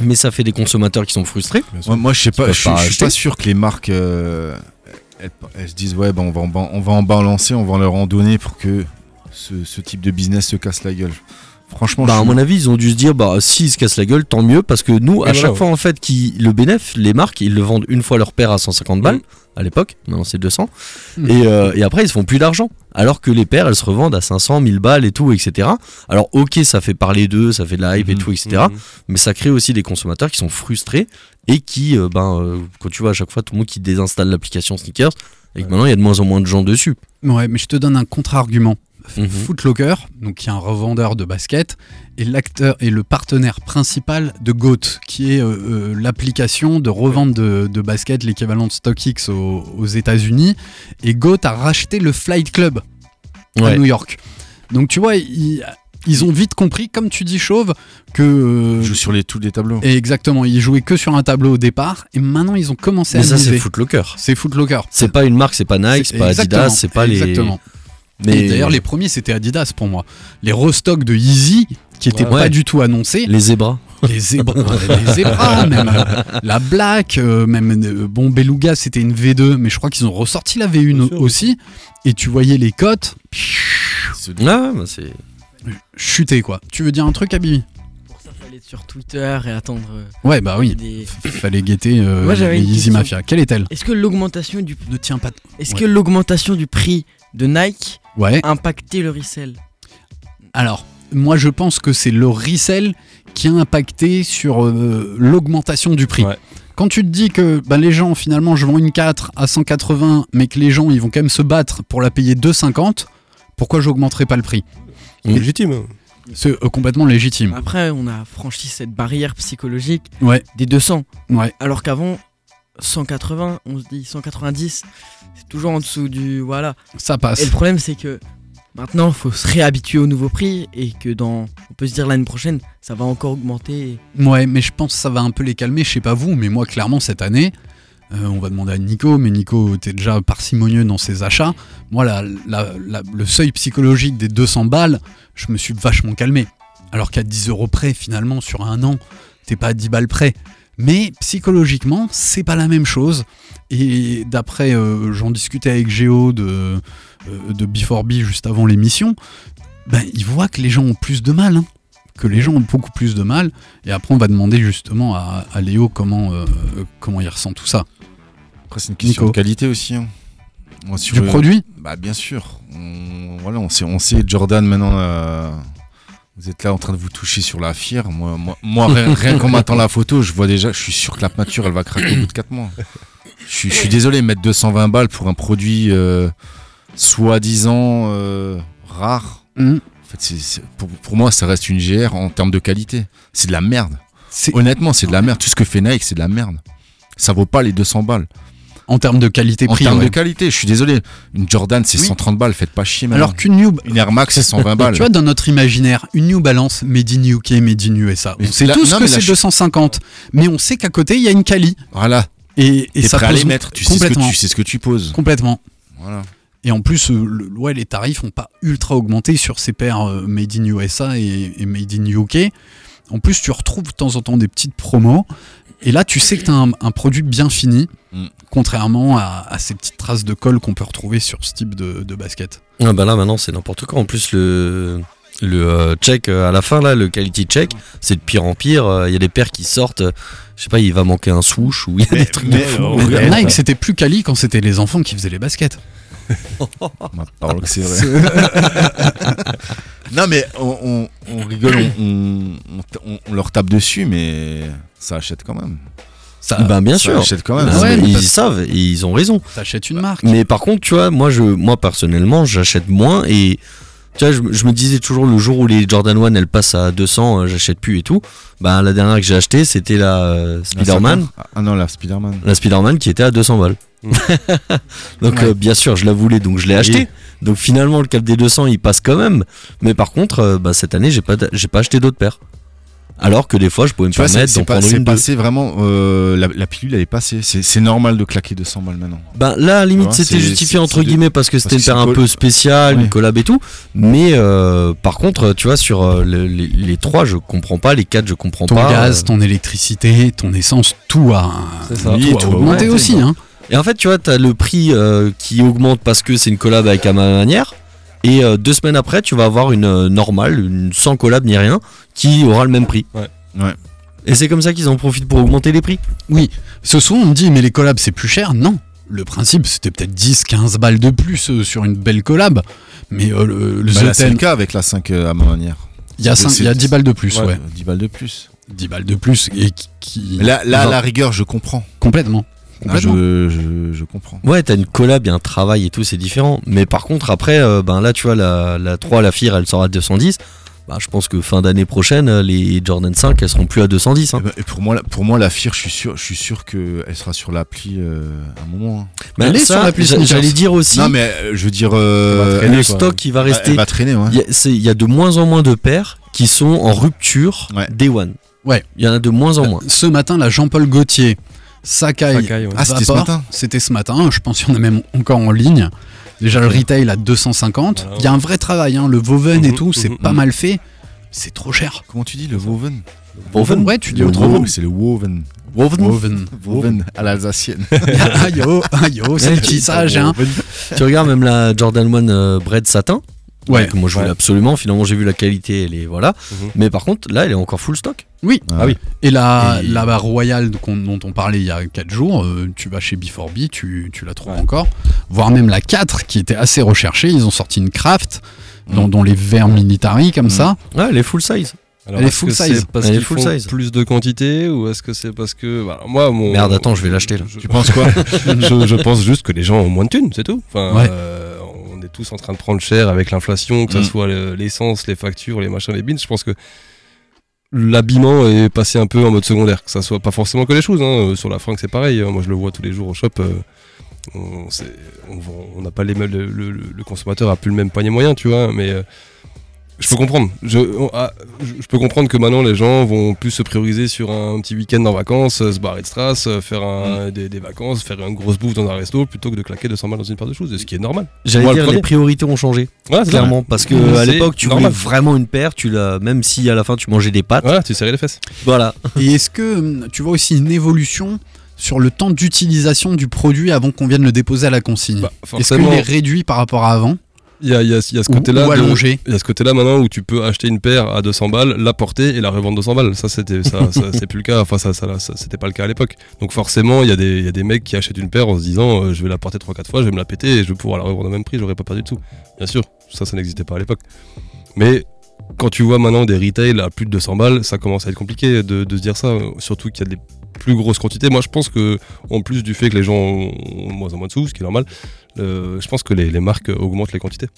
mais ça fait des consommateurs qui sont frustrés. Moi, moi, je sais pas, je, suis- pas je suis pas sûr que les marques euh, elles, elles se disent ouais ben on va en, on va en balancer, on va leur en donner pour que ce, ce type de business se casse la gueule. Franchement, Bah, je à mon avis, ils ont dû se dire, bah, s'ils se cassent la gueule, tant mieux, parce que nous, à Et chaque fois, en fait, qui le bénéf, les marques, ils le vendent une fois leur paire à 150 balles, à l'époque, maintenant c'est 200, Mm. et, euh, et après, ils se font plus d'argent. Alors que les paires, elles se revendent à 500, 1000 balles et tout, etc. Alors, ok, ça fait parler d'eux, ça fait de la hype et Mhm. tout, etc. Mhm. Mais ça crée aussi des consommateurs qui sont frustrés et qui, euh, ben, euh, quand tu vois à chaque fois tout le monde qui désinstalle l'application Sneakers, et que maintenant, il y a de moins en moins de gens dessus. Ouais, mais je te donne un contre-argument. Mhm. Footlocker, donc qui est un revendeur de basket, est l'acteur et le partenaire principal de GOAT, qui est euh, euh, l'application de revente de, de basket, l'équivalent de StockX aux, aux États-Unis. Et GOAT a racheté le Flight Club à Ouais. New York. Donc tu vois, ils, ils ont vite compris, comme tu dis, Chauve, que. euh, joue sur les, tous les tableaux. et exactement, ils jouaient que sur un tableau au départ, et maintenant ils ont commencé Mais à ça, c'est. Footlocker. C'est Footlocker. C'est pas une marque, c'est pas Nike, c'est pas Exactement, Adidas, c'est pas les. Mais Et d'ailleurs, les premiers, c'était Adidas pour moi. Les restocks de Yeezy, qui n'étaient Ouais. pas Ouais. du tout annoncés. les zébras. Les zébras, les zébras même. La Black, euh, même. euh, bon, Beluga, c'était une V2, mais je crois qu'ils ont ressorti la V1 Bien sûr, aussi. Et tu voyais les cotes Ah, bah c'est. chuter, quoi. Tu veux dire un truc, Abibi Pour ça, fallait être sur Twitter et attendre. euh, Ouais, bah oui. des- Fallait guetter euh, Moi, les question. Mafia. Quelle est-elle? Est-ce que l'augmentation du, Ne tiens pas. est-ce Ouais. que l'augmentation du prix de Nike Ouais. a impacté le resell Alors, moi, je pense que c'est le resell qui a impacté sur euh, l'augmentation du prix. Ouais. Quand tu te dis que bah, les gens, finalement, je vends une 4 à 180, mais que les gens, ils vont quand même se battre pour la payer 2,50, pourquoi j'augmenterai pas le prix? Légitime. C'est euh, complètement légitime. Après, on a franchi cette barrière psychologique Ouais, des 200. ouais. Alors qu'avant, 180, on se dit 190, c'est toujours en dessous du. Voilà. Ça passe. Et le problème, c'est que maintenant, il faut se réhabituer au nouveau prix et que dans. On peut se dire l'année prochaine, ça va encore augmenter. Ouais, mais je pense que ça va un peu les calmer. Je sais pas vous, mais moi, clairement, cette année, euh, on va demander à Nico, mais Nico, t'es déjà parcimonieux dans ses achats. Moi, la- la- la- le seuil psychologique des 200 balles, je me suis vachement calmé. Alors qu'à 10 euros près, finalement, sur un an, t'es pas à 10 balles près. Mais psychologiquement, c'est pas la même chose. Et d'après, euh, j'en discutais avec Géo de, euh, de B4B juste avant l'émission, ben, il voit que les gens ont plus de mal. hein. Que les gens ont beaucoup plus de mal. Et après, on va demander justement à, à Léo comment, euh, comment il ressent tout ça. Après, c'est une question Nico. de qualité aussi. hein. Sur Du le- produit? Bah bien sûr. On, voilà, on sait, on sait Jordan maintenant. euh, vous êtes là en train de vous toucher sur la fière. Moi, moi, moi, rien, rien qu'en m'attend la photo, je vois déjà. Je suis sûr que la peinture, elle va craquer au bout de 4 mois. Je suis, je suis désolé, mettre 220 balles pour un produit euh, soi-disant euh, rare. Hmm. En fait, pour, pour moi, ça reste une GR en termes de qualité. C'est de la merde. Honnêtement, c'est de la merde. Tout ce que fait Nike, c'est de la merde. Ça vaut pas les 200 balles. En termes de qualité En termes ouais. de qualité, je suis désolé. Une Jordan, c'est Oui. 130 balles. Faites pas chier. Alors qu'une New, Une Air Max, c'est 120 balles. tu vois, dans notre imaginaire, une New Balance made in UK, made in USA. On sait tous que c'est ch- 250, mais on sait qu'à côté il y a une Cali Voilà. et, ça prêt à pose les mettre. Tu sais, ce que tu sais ce que tu poses. complètement. Voilà. Et en plus, euh, le- ouais, les tarifs n'ont pas ultra augmenté sur ces paires euh, made in USA et, et made in UK. En plus, tu retrouves de temps en temps des petites promos. Et là, tu sais que tu as un, un produit bien fini, Mm. contrairement à, à ces petites traces de colle qu'on peut retrouver sur ce type de, de basket. Ah bah là maintenant c'est n'importe quoi. En plus le le euh, check euh, à la fin là, le quality check, c'est de pire en pire. Euh, Il y a des paires qui sortent. euh, je sais pas, il va manquer un swoosh ou il y a des trucs de fou. Nike, c'était plus quali quand c'était les enfants qui faisaient les baskets. Ma parole que c'est vrai. non, mais on, on- on rigole, on, leur tape dessus, mais ça achète quand même. Ça, ben bien ça sûr. achète quand même. Ah ouais, ils savent et ils ont raison. t'achètes une marque. Mais par contre, tu vois, moi, je, moi personnellement, j'achète moins et tu vois, je, me- je me disais toujours le jour où les Jordan 1 elles passent à 200, euh, j'achète plus et tout. Bah, la dernière que j'ai acheté, c'était la euh, Spider-Man. Sapin. Ah non, la Spider-Man. La Spider-Man qui était à 200 balles. Donc, Ouais. euh, bien sûr, je la voulais, donc je l'ai Oui. acheté. Donc, finalement, le cap des 200, il passe quand même. Mais par contre, euh, bah, cette année, j'ai pas, j'ai pas acheté d'autres paires. Alors que des fois, je pouvais me Tu permettre d'en pas- prendre une. deux. passé vraiment. euh, la, la pilule, elle est passée. C'est c'est normal de claquer 200 balles maintenant. Ben là, à la limite, c'était c'est- justifié c'est- entre guillemets parce que c'était parce une paire un peu spéciale, Ouais. une collab et tout. Mais euh, par contre, tu vois, sur euh, le- les, les trois, je comprends pas. Les quatre, je comprends Ton pas. gaz, euh. ton électricité, ton essence, tout a, C'est ça. tout Oui, a tout a augmenté aussi. bah. Hein. Et en fait, tu vois, t'as le prix euh, qui augmente parce que c'est une collab avec à ma manière. Et euh, deux semaines après, tu vas avoir une euh, normale, une sans collab ni rien, qui aura le même prix. Ouais. Ouais. Et c'est comme ça qu'ils en profitent pour augmenter les prix. Ce soir, on me dit, mais les collabs, c'est plus cher. Non. Le principe, c'était peut-être 10, 15 balles de plus euh, sur une belle collab. Mais euh, le, le Bah, The là, c'est le Ten, cas avec la 5 à ma manière. il y, a c'est- cinq- il y a c'est- 10 balles de plus, ouais. Ouais, 10 balles de plus. 10 balles de plus. Et qui. Là, là à la rigueur, je comprends. Complètement. Ah, Complètement. je, je, je comprends. Ouais, t'as une collab, il y a un travail et tout, c'est différent. Mais par contre, après, euh, ben là, tu vois, la, la 3, la FIR, elle sera à 210. Bah, je pense que fin d'année prochaine, euh, les Jordan 5, elles seront plus à 210. hein. Et, ben, et pour moi, la- pour moi, la FIR, je suis sûr, je suis sûr qu'elle sera sur l'appli euh, à un moment. hein. Mais Elle est ça, sur l'appli. J'allais dire aussi, Non, mais je veux dire, euh, le quoi. stock qui va rester. elle va traîner, ouais. Il y, il y a de moins en moins de paires qui sont en rupture Ouais. Day One. Ouais. Il y en a de moins en moins. Ce matin, la Jean-Paul Gaultier, Sakai, Sakai, ouais. Ah, c'était ce matin C'était ce matin. Je pense qu'il y en a même encore en ligne. Déjà, le retail à 250. Voilà. Il y a un vrai travail. hein. Le Woven et Mhm, tout, c'est mhm, pas mhm. mal fait. C'est trop cher. Comment tu dis le Woven Woven, ouais, tu dis Le autrement. Woven, c'est le Woven. Woven. Woven à l'alsacienne. ah yo, ah yo, c'est le tissage, hein. tu regardes même la Jordan 1 euh, Bread Satin? Ouais. que moi je voulais Ouais. absolument. Finalement, j'ai vu la qualité, elle est voilà. Mhm. Mais par contre, là, elle est encore full stock. Oui. Ah oui. Et la, Et- la barre royale dont on parlait il y a 4 jours, euh, tu vas chez B4B, tu, tu la trouves Ouais. encore. Voire même la 4 qui était assez recherchée. Ils ont sorti une craft dans, Mm. dans les verres military comme Mm. ça. Ouais, elle est full size. Alors, Elle est full que size. C'est parce Elle est full font size. plus de quantité ou est-ce que c'est parce que bah, moi mon Merde, attends, je vais l'acheter, là. Je, Tu penses quoi? Je, je pense juste que les gens ont moins de thunes, c'est tout. Enfin, Ouais. euh, est tous en train de prendre cher avec l'inflation, que ce Mm. soit le- l'essence, les factures, les machins, les bins. Je pense que l'habillement est passé un peu en mode secondaire, que ça soit pas forcément que les choses. Hein. Euh, Sur la fringue, c'est pareil. hein. Moi, je le vois tous les jours au shop. euh, on n'a pas les mêmes. Le, le- le consommateur a plus le même panier moyen, tu vois. Mais euh, je peux comprendre. Je, ah, je, je peux comprendre que maintenant les gens vont plus se prioriser sur un petit week-end en vacances, euh, se barrer de Strass, euh, faire un- des, des vacances, faire une grosse bouffe dans un resto plutôt que de claquer 200 balles dans une paire de choses, ce qui est normal. J'allais Moi, le dire, les priorités ont changé. Clairement, parce que Mmh, à l'époque, tu normal. voulais vraiment une paire, tu l'as, même si à la fin tu mangeais des pâtes. Voilà, tu serrais les fesses. Voilà. Et est-ce que hum, tu vois aussi une évolution sur le temps d'utilisation du produit avant qu'on vienne le déposer à la consigne? Bah, Est-ce qu'il est réduit par rapport à avant? Il y a, il y a- il y a ce côté-là. Il y a ce côté-là maintenant où tu peux acheter une paire à 200 balles, la porter et la revendre 200 balles. Ça, c'était, ça, ça, c'est plus le cas. Enfin, ça, ça, ça, c'était pas le cas à l'époque. Donc, forcément, il y, a des- y a des mecs qui achètent une paire en se disant euh, je vais la porter 3-4 fois, je vais me la péter et je vais pouvoir la revendre au même prix, j'aurais pas perdu de tout. Bien sûr, ça, ça n'existait pas à l'époque. Mais quand tu vois maintenant des retails à plus de 200 balles, ça commence à être compliqué de, de se dire ça. Surtout qu'il y a des plus grosses quantités. Moi, je pense que, en plus du fait que les gens ont moins en moins de sous, ce qui est normal, euh, je pense que les, les marques augmentent les quantités.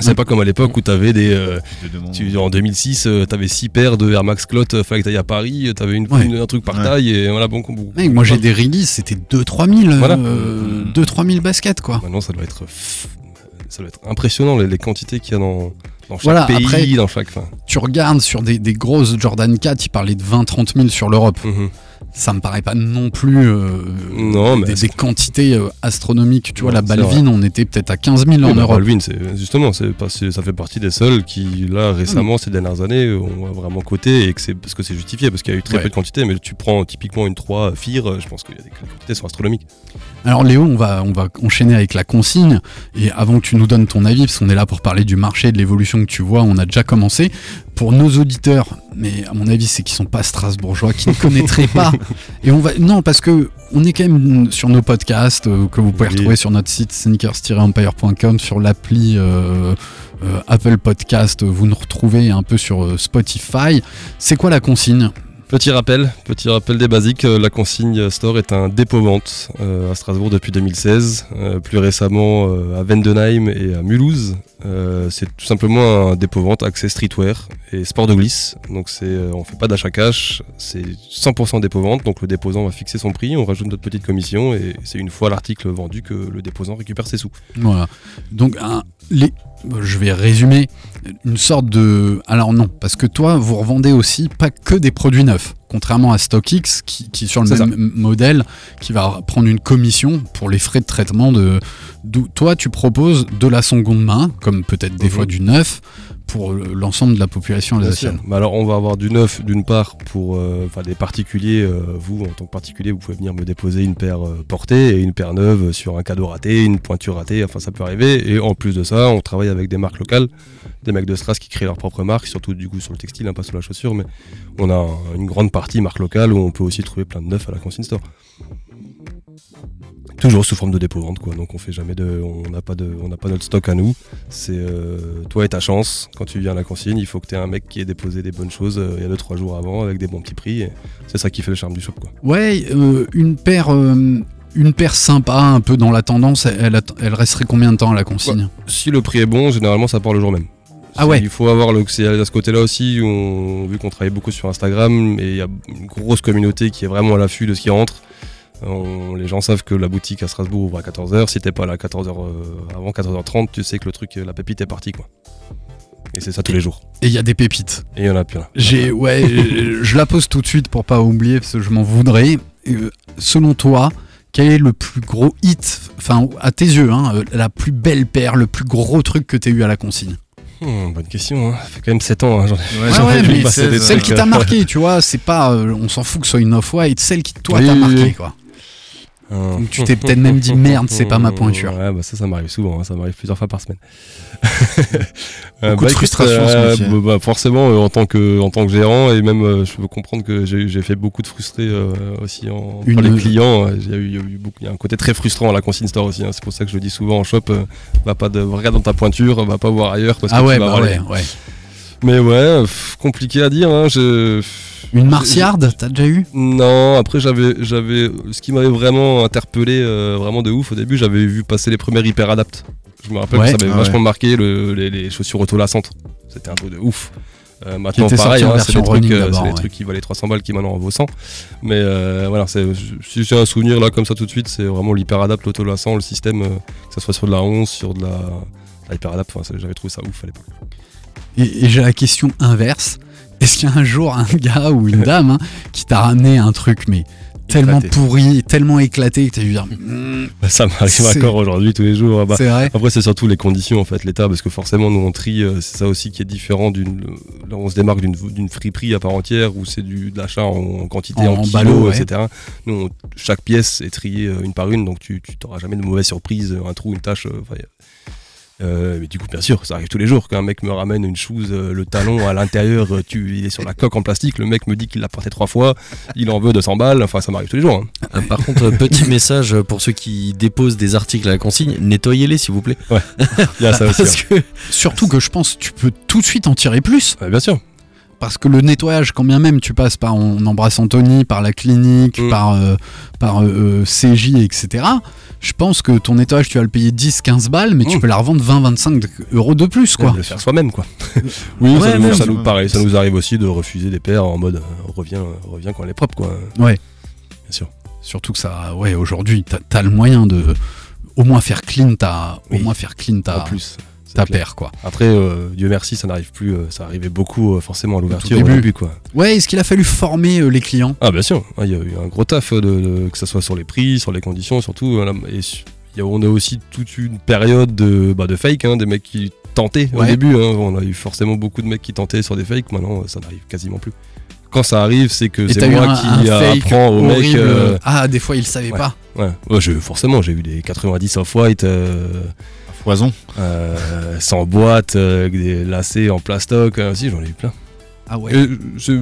C'est pas comme à l'époque où t'avais des. euh, tu, en 2006, euh, t'avais 6 paires de Air Max Clot, euh, fallait que t'ailles à Paris, t'avais une, Ouais. une- un truc par Ouais. taille et voilà, bon. bon Mec, moi j'ai des releases, c'était 2-3 000, Voilà. euh, 2-3 000 baskets quoi. Maintenant, ça doit être. Ça doit être impressionnant les, les quantités qu'il y a dans, dans chaque Voilà, pays, après- dans chaque. enfin, Tu regardes sur des, des grosses Jordan 4, ils parlaient de 20-30 000 sur l'Europe. mhm. Ça me paraît pas non plus euh, Non, mais des, quantités euh, astronomiques. Tu vois, Ouais, la Balvin, on était peut-être à 15 000 en bah, Europe. Balvin, c'est justement, pas- ça fait partie des seuls qui, là, récemment, ces dernières années, ont vraiment coté et que c'est parce que c'est justifié, parce qu'il y a eu très Ouais. peu de quantité. Mais tu prends typiquement une 3 FIR, je pense que les quantités sont astronomiques. Alors Léo, on va, on va enchaîner avec la consigne. Et avant que tu nous donnes ton avis, parce qu'on est là pour parler du marché, de l'évolution que tu vois, on a déjà commencé. Pour nos auditeurs, mais à mon avis, c'est qu'ils sont pas strasbourgeois, qui ne connaîtraient pas. Et on va non, parce que on est quand même sur nos podcasts euh, que vous pouvez Oui. retrouver sur notre site sneakers-empire.com, sur l'appli. euh, euh, Apple Podcast, vous nous retrouvez un peu sur Spotify. C'est quoi la consigne? Petit rappel, petit rappel des basiques, euh, la consigne store est un dépôt-vente euh, à Strasbourg depuis 2016, euh, plus récemment à Vendenheim et à Mulhouse. C'est tout simplement un dépôt-vente accès streetwear et sport de glisse. Donc c'est, on fait pas d'achat cash, c'est 100% dépôt-vente. Donc le déposant va fixer son prix, on rajoute notre petite commission et c'est une fois l'article vendu que le déposant récupère ses sous. Voilà. Donc, je vais résumer une sorte de. Alors, non, parce que toi, vous revendez aussi pas que des produits neufs, contrairement à StockX, qui, qui sur le même modèle, qui va prendre une commission pour les frais de traitement de. toi, tu proposes de la seconde main, comme peut-être des Mhm. fois du neuf, pour le- l'ensemble de la population alsacienne. Bah alors on va avoir du neuf d'une part pour euh, des particuliers. euh, vous en tant que particulier, vous pouvez venir me déposer une paire euh, portée et une paire neuve sur un cadeau raté, une pointure ratée. Enfin ça peut arriver. Et en plus de ça, on travaille avec des marques locales, des mecs de Stras qui créent leur propre marque, surtout du coup sur le textile, hein, pas sur la chaussure. Mais on a un- une grande partie marque locale où on peut aussi trouver plein de neufs à la consigne store. Toujours sous forme de dépôt-vente, quoi. Donc on fait jamais de, on n'a pas de, on n'a pas notre stock à nous. C'est euh, toi et ta chance. Quand tu viens à la consigne, il faut que tu aies un mec qui ait déposé des bonnes choses euh, il y a 2-3 jours avant avec des bons petits prix. C'est ça qui fait le charme du shop, quoi. Ouais, euh, une paire. euh, une paire sympa, un peu dans la tendance, elle, elle resterait combien de temps à la consigne? Si le prix est bon, généralement ça part le jour même. Ah ouais. Il faut avoir le, c'est à ce côté-là aussi, on- vu qu'on travaille beaucoup sur Instagram et il y a une grosse communauté qui est vraiment à l'affût de ce qui rentre. On- les gens savent que la boutique à Strasbourg ouvre à 14h. Si t'es pas là à 14h, euh, avant 14h30, tu sais que le truc, la pépite est partie, quoi. Et c'est ça tous les jours. Et il y a des pépites. Et il y en a plein. J'ai ouais, je la pose tout de suite pour pas oublier parce que je m'en voudrais. Euh, selon toi, quel est le plus gros hit, enfin à tes yeux, hein, euh, la plus belle paire, le plus gros truc que t'aies eu à la consigne? Hmm, bonne question, hein. ça fait quand même 7 ans. hein, j'en ai- Ouais, celle qui t'a marqué, tu vois, c'est pas, euh, on s'en fout que ce soit une off-white, celle qui toi Oui, t'a marqué quoi. Donc tu t'es peut-être même dit merde, c'est pas ma pointure. Ouais, bah ça, ça m'arrive souvent, hein, ça m'arrive plusieurs fois par semaine. Euh, Beaucoup de écoute, frustration, euh, bah, bah, forcément, euh, en tant que en tant que gérant, et même euh, je peux comprendre que j'ai fait beaucoup de frustrés euh, aussi en, Une- les clients. euh, Il y, a eu- y a eu beaucoup- il y a un côté très frustrant à la consigne store aussi. hein, c'est pour ça que je le dis souvent en shop. euh, va pas de, regarde dans ta pointure, va pas voir ailleurs parce Ah que ouais, tu vas bah avoir ouais. Mais ouais, pff, compliqué à dire. Hein, je... Une Martiarde, t'as déjà eu? Non, après j'avais, j'avais, ce qui m'avait vraiment interpellé, euh, vraiment de ouf au début, j'avais vu passer les premières hyper adaptes. Je me rappelle Ouais. que ça m'avait Ah vachement marqué le- les, les chaussures autolassantes. C'était un truc de ouf. Euh, maintenant, pareil, hein, c'est version des trucs, running euh, c'est des ouais. trucs qui valaient 300 balles qui maintenant en vaut 100. Mais euh, voilà, c'est, si j'ai un souvenir là comme ça tout de suite, c'est vraiment l'hyper adapt, l'autolassant, le système, euh, que ça soit sur de la 11, sur de la, la hyper adapt. Enfin, c'est- j'avais trouvé ça ouf à l'époque. Et, et j'ai la question inverse. Est-ce qu'il y a un jour un gars ou une dame hein, qui t'a ramené un truc mais tellement Éclaté. pourri, tellement éclaté que t'as dû dire Hmm, Ça m'arrive encore aujourd'hui tous les jours. Ah bah, c'est vrai Après, c'est surtout les conditions, en fait, l'état, parce que forcément, nous, on trie, euh, c'est ça aussi qui est différent d'une. Là, on se démarque d'une, d'une friperie à part entière, où c'est du, de l'achat en, en quantité, En en, kilos, ballot, ouais. etc. Nous, on- chaque pièce est triée euh, une par une, donc tu n'auras jamais de mauvaise surprise, un trou, une tâche. Euh, mais du coup, bien sûr, ça arrive tous les jours qu'un mec me ramène une chose, euh, le talon à l'intérieur, euh, tu, il est sur la coque en plastique, le mec me dit qu'il l'a porté trois fois, il en veut 200 balles, enfin ça m'arrive tous les jours. hein. Euh, Par contre, petit message pour ceux qui déposent des articles à la consigne, nettoyez-les s'il vous plaît. Il y a ça aussi. Parce hein. que Surtout que je pense que tu peux tout de suite en tirer plus. Ouais, bien sûr. Parce que le nettoyage, quand bien même tu passes par, on embrasse Anthony, par la clinique, Mm. par, euh, par euh, euh, CJ, etc. Je pense que ton nettoyage, tu vas le payer 10-15 balles, mais tu Mm. peux la revendre 20-25 de- euros de plus, quoi. De le faire soi-même, quoi. oui, Ouais, ça, nous, ça nous- pareil, ça nous arrive aussi de refuser des paires en mode reviens, reviens quand elle est propre, quoi. Ouais. Bien sûr. Surtout que ça, ouais, aujourd'hui, t'as as le moyen de au moins faire clean ta, au moins faire clean ta, en plus. Ta clair. paire, quoi. Après, euh, Dieu merci, ça n'arrive plus. euh, ça arrivait beaucoup, euh, forcément, à l'ouverture, au début. début, quoi. Ouais, est-ce qu'il a fallu former euh, les clients? Ah, bien sûr. Il y a eu un gros taf, de, de- que ce soit sur les prix, sur les conditions, surtout. et y a- on a aussi toute une période de, bah, de fake, hein, des mecs qui tentaient au début. hein. On a eu forcément beaucoup de mecs qui tentaient sur des fakes. Maintenant, ça n'arrive quasiment plus. Quand ça arrive, c'est que c'est moi un, qui un apprends au mec. euh, Ah, des fois, il savait ouais. pas. Ouais, ouais je, forcément, j'ai eu des 90 off-white euh, Foison. euh, sans boîte, euh, avec des lacets en plastoc. euh, si, j'en ai eu plein. Ah ouais. Et c'est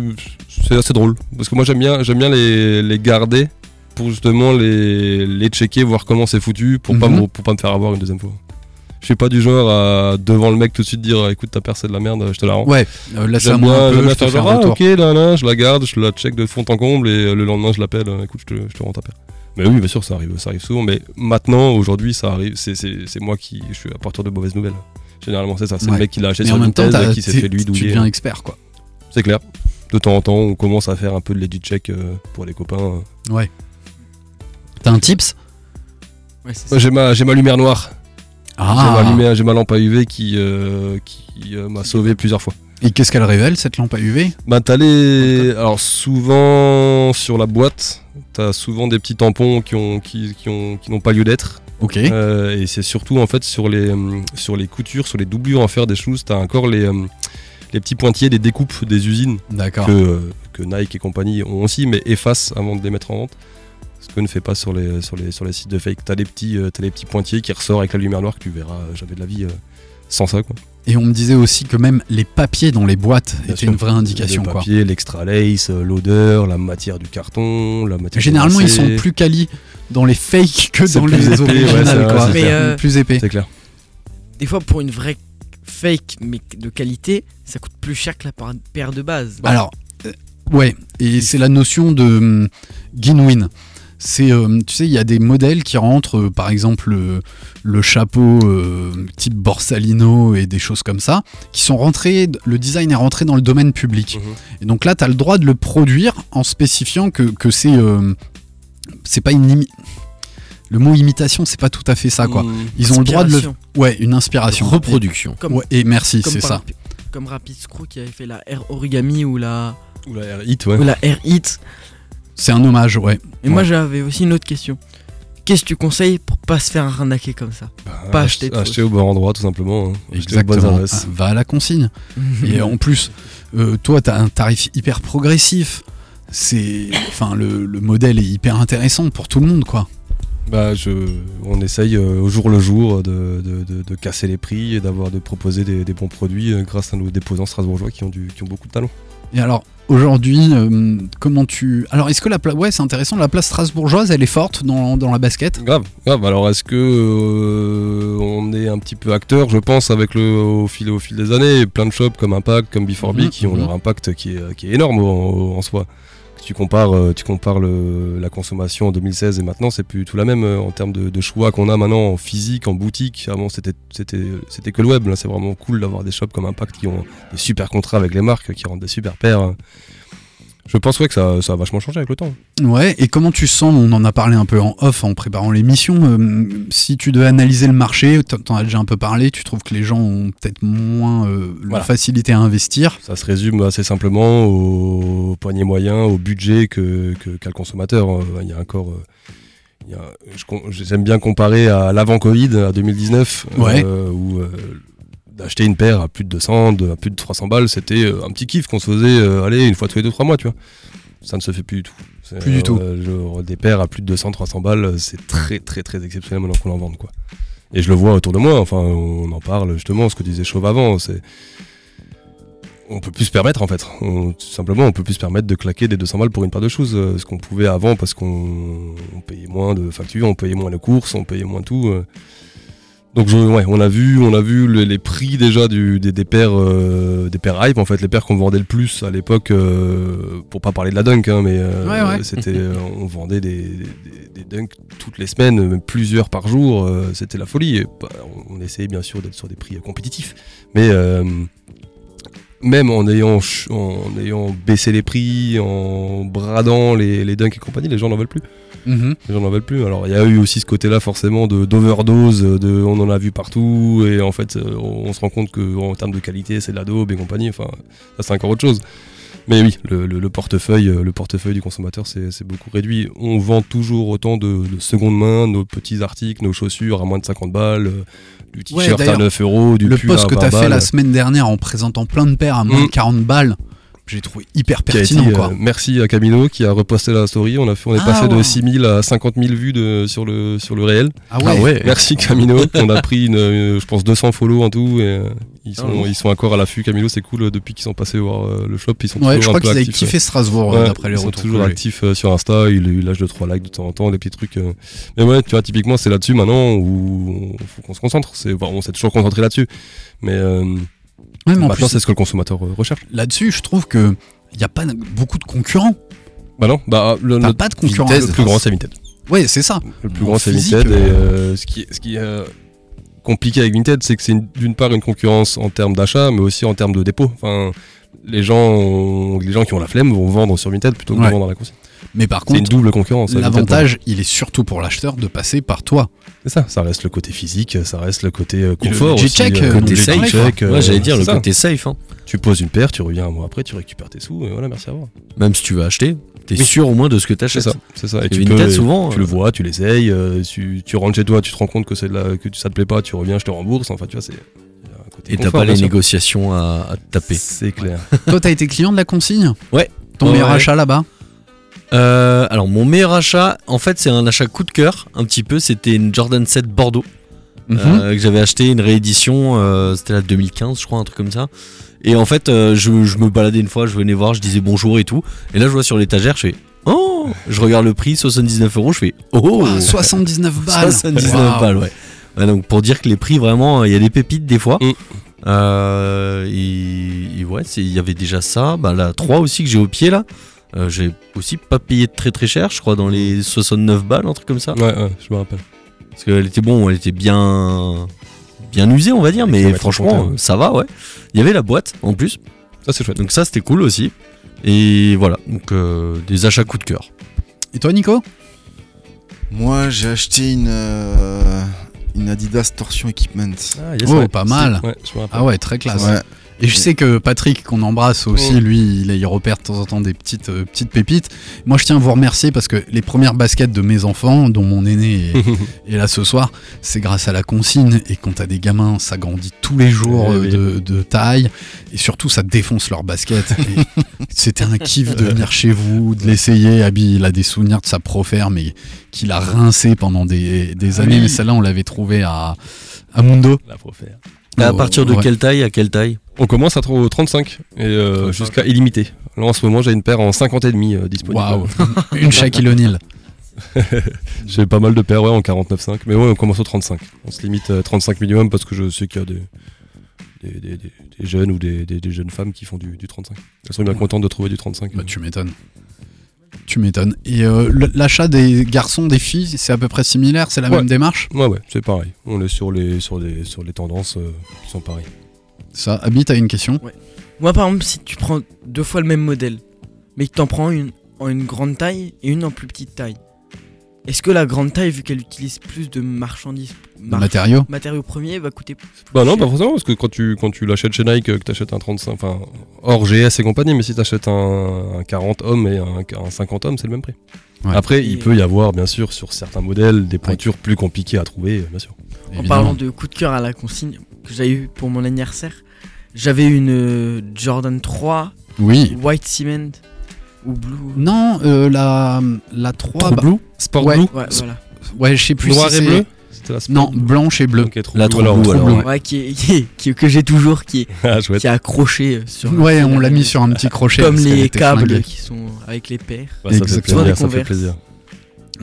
c'est assez drôle parce que moi j'aime bien, j'aime bien les, les garder pour justement les, les checker, voir comment c'est foutu pour, pas Mhm. me, pour pas me faire avoir une deuxième fois. Je suis pas du genre à devant le mec tout de suite dire écoute ta paire c'est de la merde, je te la rends. Ouais, euh, laisse J'aime à moi bien, un j'aime peu, bien je te faire un ah, retour. ok, là, là, je la garde, je la check de fond en comble et euh, le lendemain je l'appelle, euh, écoute, je te, je te rends ta paire. Mais oui, bien sûr, ça arrive, ça arrive souvent. Mais maintenant, aujourd'hui, ça arrive, c'est- moi qui je suis à partir de mauvaises nouvelles. Généralement, c'est ça. C'est Ouais. le mec qui l'a acheté Mais sur en même temps, qui s'est fait lui tu douiller. deviens expert, quoi. C'est clair. De temps en temps, on commence à faire un peu de legit check euh, pour les copains. euh. Ouais. T'as un tips? Ouais, c'est ça. Moi, j'ai ma, j'ai ma lumière noire. J'ai Ah j'ai ma lampe à UV qui, euh, qui euh, m'a sauvé plusieurs fois. Et qu'est-ce qu'elle révèle, cette lampe à UV Bah, t'as les. Alors, souvent sur la boîte, t'as souvent des petits tampons qui ont, qui, qui ont, qui n'ont pas lieu d'être. Ok. Euh, et c'est surtout en fait sur les, sur les coutures, sur les doublures à faire des choses, t'as encore les, hum, les petits pointillés des découpes des usines que, euh, que Nike et compagnie ont aussi, mais effacent avant de les mettre en vente. Ce que ne fait pas sur les, sur les, sur les sites de fake. T'as les, petits, euh, t'as les petits pointillés qui ressortent avec la lumière noire que tu verras euh, jamais de la vie euh, sans ça. Quoi. Et on me disait aussi que même les papiers dans les boîtes Bien étaient sûr. une vraie indication, Le quoi. papier, l'extra lace, euh, l'odeur, la matière du carton, la matière. Généralement, ils sont plus quali dans les fakes que dans les épais, ouais, originales, quoi. Mais, clair. euh, Plus épais. C'est clair. Des fois, pour une vraie fake, mais de qualité, ça coûte plus cher que la paire de base. Alors, euh, ouais, et c'est la notion de hum, gain-win. C'est, euh, tu sais, il y a des modèles qui rentrent, euh, par exemple le, le chapeau euh, type Borsalino et des choses comme ça, qui sont rentrés, le design est rentré dans le domaine public. Mhm. Et donc là, tu as le droit de le produire en spécifiant que, que c'est, euh, c'est pas une imi- le mot imitation, c'est pas tout à fait ça, quoi. Mmh. Ils ont le droit de le, Inspiration. ouais, une inspiration. Reproduction. Comme, Ouais, et merci, comme c'est ça. Comme Rapid Screw qui avait fait la Air Origami ou la, Ou la Air Hit, ouais. ou la Air Hit. C'est un hommage, ouais. Et moi, j'avais aussi une autre question. Qu'est-ce que tu conseilles pour pas se faire arnaquer comme ça Bah, pas ach- acheter de acheter au bon endroit, tout simplement. hein. Acheter aux bonnes Exactement. Ah, Va à la consigne. Et en plus, euh, toi, tu as un tarif hyper progressif. C'est, enfin, le, le modèle est hyper intéressant pour tout le monde, quoi. Bah, je, on essaye euh, au jour le jour de, de- de- de casser les prix et d'avoir de proposer des, des bons produits euh, grâce à nos déposants strasbourgeois qui ont, du, qui ont beaucoup de talent. Et alors, aujourd'hui, euh, comment tu. Alors, est-ce que la place. Ouais, c'est intéressant, la place strasbourgeoise, elle est forte dans, dans la basket? Grave, grave. Alors, est-ce que euh, on est un petit peu acteur, je pense, avec le au fil au fil des années, plein de shops comme Impact, comme B4B Mhm, qui ont mhm. leur impact qui est, qui est énorme en, en soi. Tu compares, euh, tu compares la consommation en 2016 et maintenant, c'est plus tout la même euh, en termes de, choix qu'on a maintenant en physique, en boutique. Avant, c'était que le web. C'est vraiment cool d'avoir des shops comme Impact qui ont des super contrats avec les marques, qui rendent des super paires. Je pense ouais, que ça, ça a vachement changé avec le temps. Ouais, et comment tu sens, on en a parlé un peu en off en préparant l'émission, euh, si tu devais analyser le marché, t'en- as déjà un peu parlé, tu trouves que les gens ont peut-être moins euh, la Voilà. facilité à investir? Ça se résume assez simplement au poignet moyen, au budget que, que- qu'a le consommateur. Euh, Il y a encore. euh, J'aime bien comparer à l'avant Covid, à 2019, Ouais. euh, où d'acheter une paire à plus de 200, de- à plus de 300 balles, c'était euh, un petit kiff qu'on se faisait euh, aller une fois tous les 2-3 mois, tu vois. Ça ne se fait plus du tout. Plus du tout. euh, genre, des paires à plus de 200, 300 balles, c'est très, très, très exceptionnel maintenant qu'on en vende, quoi. Et je le vois autour de moi, enfin, on en parle justement, ce que disait Chauve avant, c'est on peut plus se permettre en fait. On- tout simplement, on peut plus se permettre de claquer des 200 balles pour une paire de choses, euh, ce qu'on pouvait avant parce qu'on on payait moins de factures, on payait moins de courses, on payait moins tout. euh. Donc je- ouais, on a vu, on a vu le- les prix déjà du, des, des paires, euh, des paires hype en fait, les paires qu'on vendait le plus à l'époque, euh, pour pas parler de la dunk, hein, mais euh, Ouais, ouais. c'était, euh, on vendait des, des, des dunks toutes les semaines, même plusieurs par jour, c'était la folie. Et, bah, on, on essayait bien sûr d'être sur des prix compétitifs, mais même en ayant, en ayant baissé les prix, en bradant les, les dunks et compagnie, les gens n'en veulent plus. Mhm. Les gens n'en veulent plus. Alors il y a eu aussi ce côté-là forcément de d'overdose, de on en a vu partout et en fait euh, on, on se rend compte que en termes de qualité c'est de la daube et compagnie. Enfin ça c'est encore autre chose. Mais oui, le, le- le portefeuille, euh, le portefeuille du consommateur c'est c'est beaucoup réduit. On vend toujours autant de, de seconde main, nos petits articles, nos chaussures à moins de 50 balles, euh, du Ouais, t-shirt à d'ailleurs, 9 euros, du Le pull post à que 20 tu as fait la semaine dernière en présentant plein de paires à moins Mm. de 40 balles, j'ai trouvé hyper pertinent. été, euh, merci à Camino qui a reposté la story. On, a fait, on est Ah, passé de ouais. 6000 à 50 000 vues de, sur, le, sur le réel. Ah ouais, Merci Camino. on a pris, une, euh, je pense, 200 follow en tout. Et, euh, ils, sont, ils sont encore à l'affût. Camino, c'est cool. Depuis qu'ils sont passés voir euh, le shop, ils sont Ouais, toujours je un crois peu qu'ils avaient actifs, kiffé Strasbourg ouais. Ouais, d'après les ils sont retours. toujours actifs euh, sur Insta. Il a eu l'âge de 3 likes de temps en temps, des petits trucs. euh. Mais ouais, tu vois, typiquement, c'est là-dessus maintenant où il faut qu'on se concentre. C'est, bon, on s'est toujours concentré là-dessus. Mais, euh, Ouais, mais en maintenant, plus, c'est ce que le consommateur euh, recherche. là-dessus, je trouve que il y a pas beaucoup de concurrents. Bah non, bah le, T'as pas de concurrent. le plus grand, c'est Vinted. Ouais, c'est ça. Le plus En grand, c'est Vinted. Et euh, euh, ce qui, ce qui est euh, compliqué avec Vinted, c'est que c'est une- d'une part une concurrence en termes d'achat, mais aussi en termes de dépôt. Enfin, les gens, ont- les gens qui ont la flemme vont vendre sur Vinted plutôt que Ouais. de vendre dans la consigne. Mais par C'est une contre, double concurrence. l'avantage, il est surtout pour l'acheteur de passer par toi. C'est ça, ça reste le côté physique, ça reste le côté euh, Et confort. aussi, check, euh, euh, le Côté j'ai safe. check, euh, Ouais, j'allais dire le ça. côté safe. hein. Tu poses une paire, tu reviens un mois après, tu récupères tes sous, et voilà, merci à vous. Même si tu veux acheter, t'es Oui. sûr au moins de ce que C'est t'achètes. ça, c'est ça. Et Parce tu peux, Vinted, souvent, tu le vois, tu l'essayes, tu, tu rentres chez toi, tu te rends compte que, la, que ça te plaît pas, tu reviens, je te rembourse. Enfin, tu vois, c'est. Et t'as pas les négociations à, à taper. C'est clair. Toi, t'as été client de la consigne? Ouais. Ton meilleur achat là-bas? Euh, alors mon meilleur achat, en fait c'est un achat coup de cœur, un petit peu, c'était une Jordan 7 Bordeaux Mhm. euh, que j'avais acheté, une réédition, euh, c'était la 2015 je crois, un truc comme ça. Et en fait euh, je, je me baladais une fois, je venais voir, je disais bonjour et tout. Et là je vois sur l'étagère, je fais oh, je regarde le prix, 79 euros, je fais oh, Ah, 79 balles 79 Waouh. balles, ouais. Ouais, donc pour dire que les prix vraiment, il y a des pépites des fois. Mm. Euh, et, et ouais, c'est- il y avait déjà ça. Bah, la 3 aussi que j'ai au pied là. Euh, j'ai aussi pas payé très très cher, je crois dans les 69 balles, un truc comme ça. Ouais, ouais, je me rappelle. Parce qu'elle était bon, elle était bien bien usée on va dire, mais franchement ouais. ça va ouais. Il y avait la boîte en plus, Ça, c'est chouette. donc ça c'était cool aussi. Et voilà, donc euh, des achats coup de cœur. Et toi, Nico? Moi, j'ai acheté une, euh, une Adidas Torsion Equipment. Ah, yes, Oh, ouais. pas mal. Ouais, je me rappelle. Ah ouais, très classe. Et je sais que Patrick, qu'on embrasse aussi, Mm. lui, il, il repère de temps en temps des petites, euh, petites pépites. Moi, je tiens à vous remercier parce que les premières baskets de mes enfants, dont mon aîné est, est là ce soir, c'est grâce à la consigne. Et quand t'as des gamins, ça grandit tous les jours Eh euh, de, de taille. Et surtout, ça défonce leurs baskets. Et C'était un kiff de venir chez vous, de l'essayer. Abby, il a des souvenirs de sa profère, mais qu'il a rincé pendant des, des Ah années. oui. Mais celle-là, on l'avait trouvé à, à Mundo. La à Oh, partir de ouais. quelle taille à quelle taille? On commence à trop 35 et euh, 35. jusqu'à illimité. Là en ce moment j'ai une paire en 50 et demi euh, disponible. Waouh, une Shaquille O'Neal. J'ai pas mal de paires ouais, en 49,5 mais ouais on commence au 35. On se limite à 35 minimum parce que je sais qu'il y a des, des, des- des- des jeunes ou des, des- des jeunes femmes qui font du, du 35. Elles sont bien contentes de trouver du 35. Bah, tu m'étonnes. Tu m'étonnes. Et euh, l'achat des garçons, des filles, c'est à peu près similaire, c'est la Ouais. même démarche? Ouais ouais c'est pareil. On est sur les, sur les, sur les tendances euh, qui sont pareilles. Ça, Abby, t'as une question? Moi, par exemple, si tu prends deux fois le même modèle, mais que t'en prends une en une grande taille et une en plus petite taille, est-ce que la grande taille, vu qu'elle utilise plus de marchandises, Le mar- matériau matériaux premiers, va coûter plus Bah non, cher pas forcément, parce que quand tu, quand tu l'achètes chez Nike, euh, que t'achètes un 35, enfin, hors GS et compagnie, mais si t'achètes un, un 40 hommes et un, un 50 hommes, c'est le même prix. Ouais. Après, Et- il peut y avoir, bien sûr, sur certains modèles, des pointures plus compliquées à trouver, euh, bien sûr. En Évidemment. parlant de coup de cœur à la consigne que j'avais eu pour mon anniversaire, j'avais une euh, Jordan 3 Oui. White Cement ou Blue. Non, euh, la, la 3. Trop bah- blue Sport Ouais. blue Ouais, voilà. ouais, je sais plus Noir si et c'est- bleu C'était la Sport Non, blanche et bleu. Ok, trop La trop blue, alors, ouais. Ouais, qui est, qui est- qui est- que j'ai toujours, qui est, Ah, qui est accroché euh, sur. Ouais, on l'a mis sur un petit crochet. Comme les câbles flinguée. qui sont avec les paires. Ouais, ça fait Exactement. plaisir, ça fait plaisir.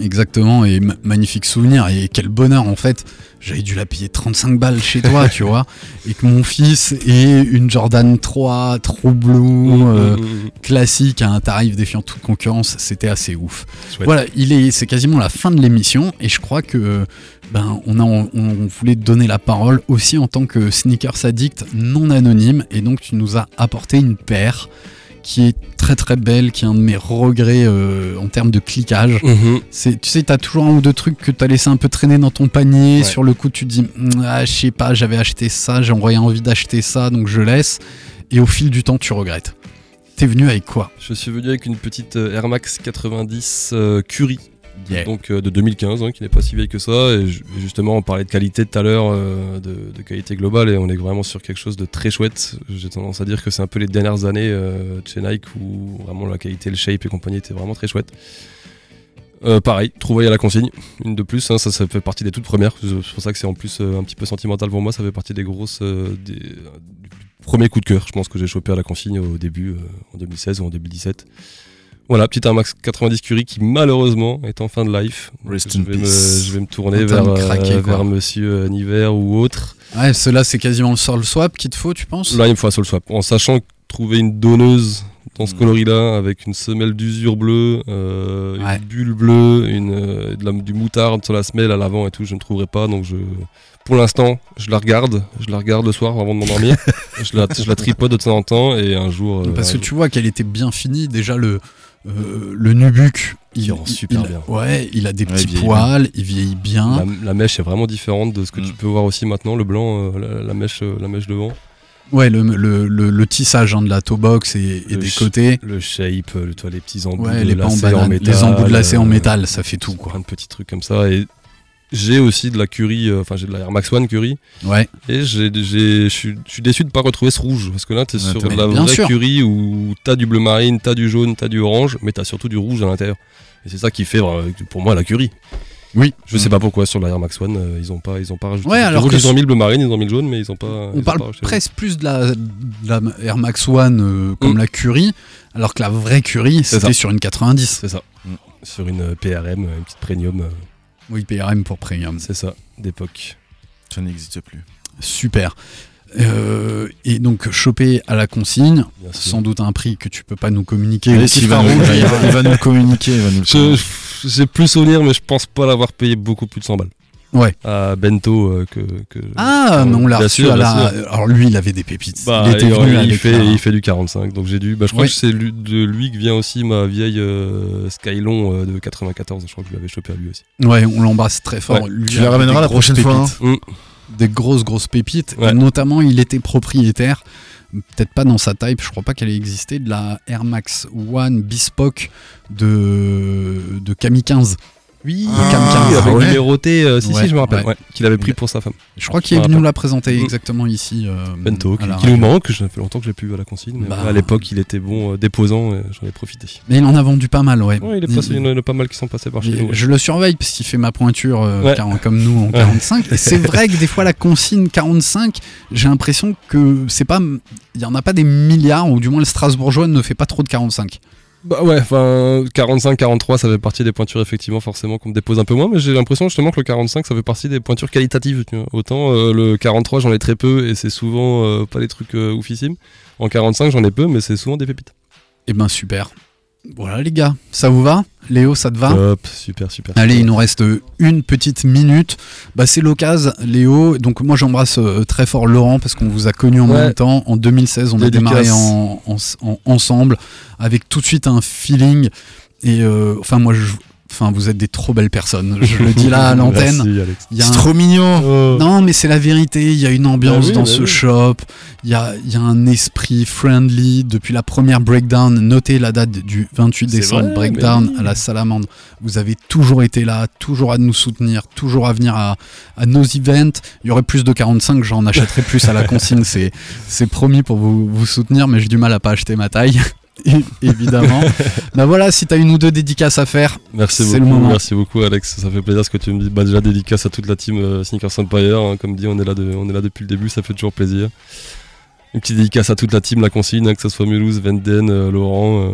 Exactement, et ma- magnifique souvenir. Et quel bonheur, en fait. J'avais dû la payer 35 balles chez toi, tu vois. Et que mon fils ait une Jordan 3 True Blue euh, classique à un tarif défiant toute concurrence, c'était assez ouf. Voilà, il est, c'est quasiment la fin de l'émission et je crois que ben on a, on, on voulait te donner la parole aussi en tant que sneakers addict non anonyme et donc tu nous as apporté une paire qui est très très belle, qui est un de mes regrets euh, en termes de cliquage. Mhm. C'est, tu sais, t'as toujours un ou deux trucs que t'as laissé un peu traîner dans ton panier. Ouais. Sur le coup, tu te dis, Hum, ah, je sais pas, j'avais acheté ça, j'aurais envie d'acheter ça, donc je laisse. Et au fil du temps, tu regrettes. T'es venu avec quoi? Je suis venu avec une petite euh, Air Max 90 euh, Curie Donc euh, de 2015, hein, qui n'est pas si vieille que ça. Et, ju- et justement, on parlait de qualité tout à l'heure, euh, de, qualité globale, et on est vraiment sur quelque chose de très chouette. J'ai tendance à dire que c'est un peu les dernières années euh, de chez Nike où vraiment la qualité, le shape et compagnie étaient vraiment très chouettes. Euh, pareil, trouvaille à la consigne, une de plus, hein, ça, fait partie des toutes premières. C'est pour ça que c'est en plus euh, un petit peu sentimental pour moi. Ça fait partie des grosses, euh, des, euh, du premier coup de cœur. Je pense que j'ai chopé à la consigne au début, euh, en 2016 ou en 2017. Voilà, petit Air Max 90 Curie qui malheureusement est en fin de life. Rest je, in vais me, peace. je vais me tourner vers, craquer, euh, vers Monsieur euh, Niver ou autre. Ouais, cela c'est quasiment le sol swap qu'il te faut, tu penses? Là, il me faut un soul swap. En sachant que trouver une donneuse dans ce Mm. coloris-là, avec une semelle d'usure bleue, euh, Ouais. une bulle bleue, une, euh, de la- du moutarde sur la semelle à l'avant et tout, je ne trouverai pas. Donc, je, pour l'instant, je la regarde. Je la regarde le soir avant de m'endormir. je, la, je la tripote de temps en temps et un jour. euh, Parce que tu vois qu'elle était bien finie. Déjà, le, euh, le nubuck, il, rend super il- bien. Ouais, il a des Ouais, petits il poils, il vieillit bien. La, la mèche est vraiment différente de ce que Mm. tu peux voir aussi maintenant. Le blanc, euh, la, la mèche, euh, la mèche devant. Ouais, le, le, le, le tissage hein, de la toe box et, des côtés. Le shape, le, toi, les petits embouts Ouais, de les en métal, les embouts de lacets en métal, ça fait tout, quoi. Plein de petits trucs comme ça. Et j'ai aussi de la Curie, euh, enfin j'ai de la Air Max One Curie. Ouais, Et je suis déçu de pas retrouver ce rouge. Parce que là, t'es Ouais, sur de la vraie sûr. Curie où t'as du bleu marine, t'as du jaune, t'as du orange, mais t'as surtout du rouge à l'intérieur. Et c'est ça qui fait euh, pour moi la Curie. Oui. Je sais pas pourquoi sur la Air Max One, euh, ils ont pas, ils ont pas rajouté. Ouais, alors rouge, ils ont mis le bleu marine, ils ont mis le jaune, mais ils ont pas. on parle pas presque plus de la, de la Air Max One euh, comme Mm. la Curie, alors que la vraie Curie, C'est c'était sur une 90. C'est ça. Mm. Sur une PRM, une petite premium, Oui, PRM pour Premium. c'est ça, d'époque. Ça n'existe plus. Super. Euh, et donc, choper à la consigne, sans doute un prix que tu peux pas nous communiquer. S'il qui va, nous, il, va, il va nous communiquer. Il va nous. J'ai plus souvenir, mais je pense pas l'avoir payé beaucoup plus de 100 balles. Ouais. À Bento euh, que, que- Ah, mais on l'a reçu sûr, à la... Alors lui, il avait des pépites. Bah, il était venu il avec fait, la- il fait du 45, donc j'ai dû. Bah, je crois que c'est lui- de lui que vient aussi ma vieille euh, Skylon euh, de 94. Je crois que je l'avais chopé à lui aussi. Ouais, on l'embrasse très fort. Ouais. Lui, Tu la ramèneras la prochaine fois, hein. Des grosses, grosses pépites. Notamment, il était propriétaire, peut-être pas dans sa type, je crois pas qu'elle ait existé, de la Air Max One Bespoke de, de Camille 15. Oui, Ah, Cam 15. il avait ouais. numéroté, euh, si, Ouais, si, je me rappelle, ouais. ouais, qu'il avait pris pour sa femme. Je crois qu'il est venu nous la présenter Mm. exactement ici. euh, Bento, qui, nous manque, ça fait longtemps que je l'ai plus vu à la consigne, mais Bah. à l'époque il était bon euh, déposant et j'en ai profité. Mais il en a vendu pas mal, ouais. Ouais, il est passé, il y en a pas mal qui sont passés par chez Et nous. Je le surveille parce qu'il fait ma pointure euh, comme nous en 45. Et c'est vrai que des fois la consigne 45, j'ai l'impression que c'est pas, il y en a pas des milliards ou du moins le Strasbourgeois ne fait pas trop de 45. Bah ouais, enfin 45-43 ça fait partie des pointures effectivement forcément qu'on me dépose un peu moins, mais j'ai l'impression justement que le 45 ça fait partie des pointures qualitatives. tu vois. Autant euh, le 43 j'en ai très peu et c'est souvent euh, pas des trucs euh, oufissimes. En 45 j'en ai peu mais c'est souvent des pépites. Eh ben super. Voilà les gars, ça vous va Léo, ça te va Top, super super. Allez, super. il nous reste une petite minute. Bah, c'est l'occasion, Léo. Donc, moi, j'embrasse euh, très fort Laurent parce qu'on vous a connus en Ouais. même temps. En 2016, on a démarré en, en- en- ensemble avec tout de suite un feeling. Et euh, enfin, moi, je, enfin, vous êtes des trop belles personnes. Je le dis là à l'antenne. C'est un- trop mignon. Non, mais c'est la vérité. Il y a une ambiance oui, dans bah ce oui. shop. Il y a, il y a un esprit friendly. Depuis la première breakdown, notez la date du 28 C'est décembre, vrai, breakdown oui. à la Salamandre. Vous avez toujours été là, toujours à nous soutenir, toujours à venir à, à nos events. Il y aurait plus de 45, j'en achèterai plus à la consigne. C'est, c'est promis pour vous, vous soutenir, mais j'ai du mal à pas acheter ma taille. Évidemment. bah voilà, si t'as une ou deux dédicaces à faire, Merci C'est beaucoup, le moment. merci beaucoup Alex, ça fait plaisir ce que tu me dis. Bah déjà dédicace à toute la team euh, Sneakers Empire, hein. comme dit on est là de- on est là depuis le début, ça fait toujours plaisir. Une petite dédicace à toute la team La Consigne, hein, que ce soit Mulhouse, Venden, euh, Laurent, euh,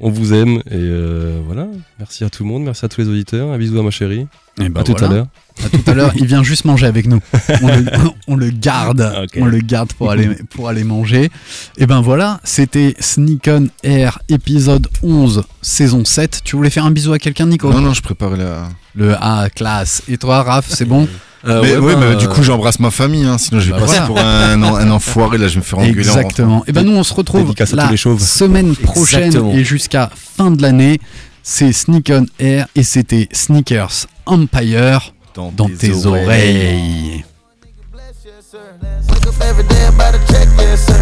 on vous aime et euh, voilà. Merci à tout le monde, merci à tous les auditeurs, un bisou à ma chérie, et bah à tout voilà. à l'heure. À tout à l'heure, il vient juste manger avec nous. On le, on le garde, Ok. on le garde pour aller, pour aller manger. Et ben voilà, c'était Sneak On Air épisode 11, saison 7. Tu voulais faire un bisou à quelqu'un, Nico? Non, non, je préparais la. Le A classe. Et toi, Raph, c'est bon? Euh, mais ouais, bah, mais du coup, j'embrasse ma famille, hein, sinon je vais Bah passer voilà. pour un, en- un enfoiré. Là, je vais me faire engueuler. en rentrant. Exactement. Et ben nous, on se retrouve la les semaine prochaine Exactement. et jusqu'à fin de l'année. C'est Sneak On Air et c'était Sneakers Empire dans tes oreilles. Wake up every day about a check, yes sir.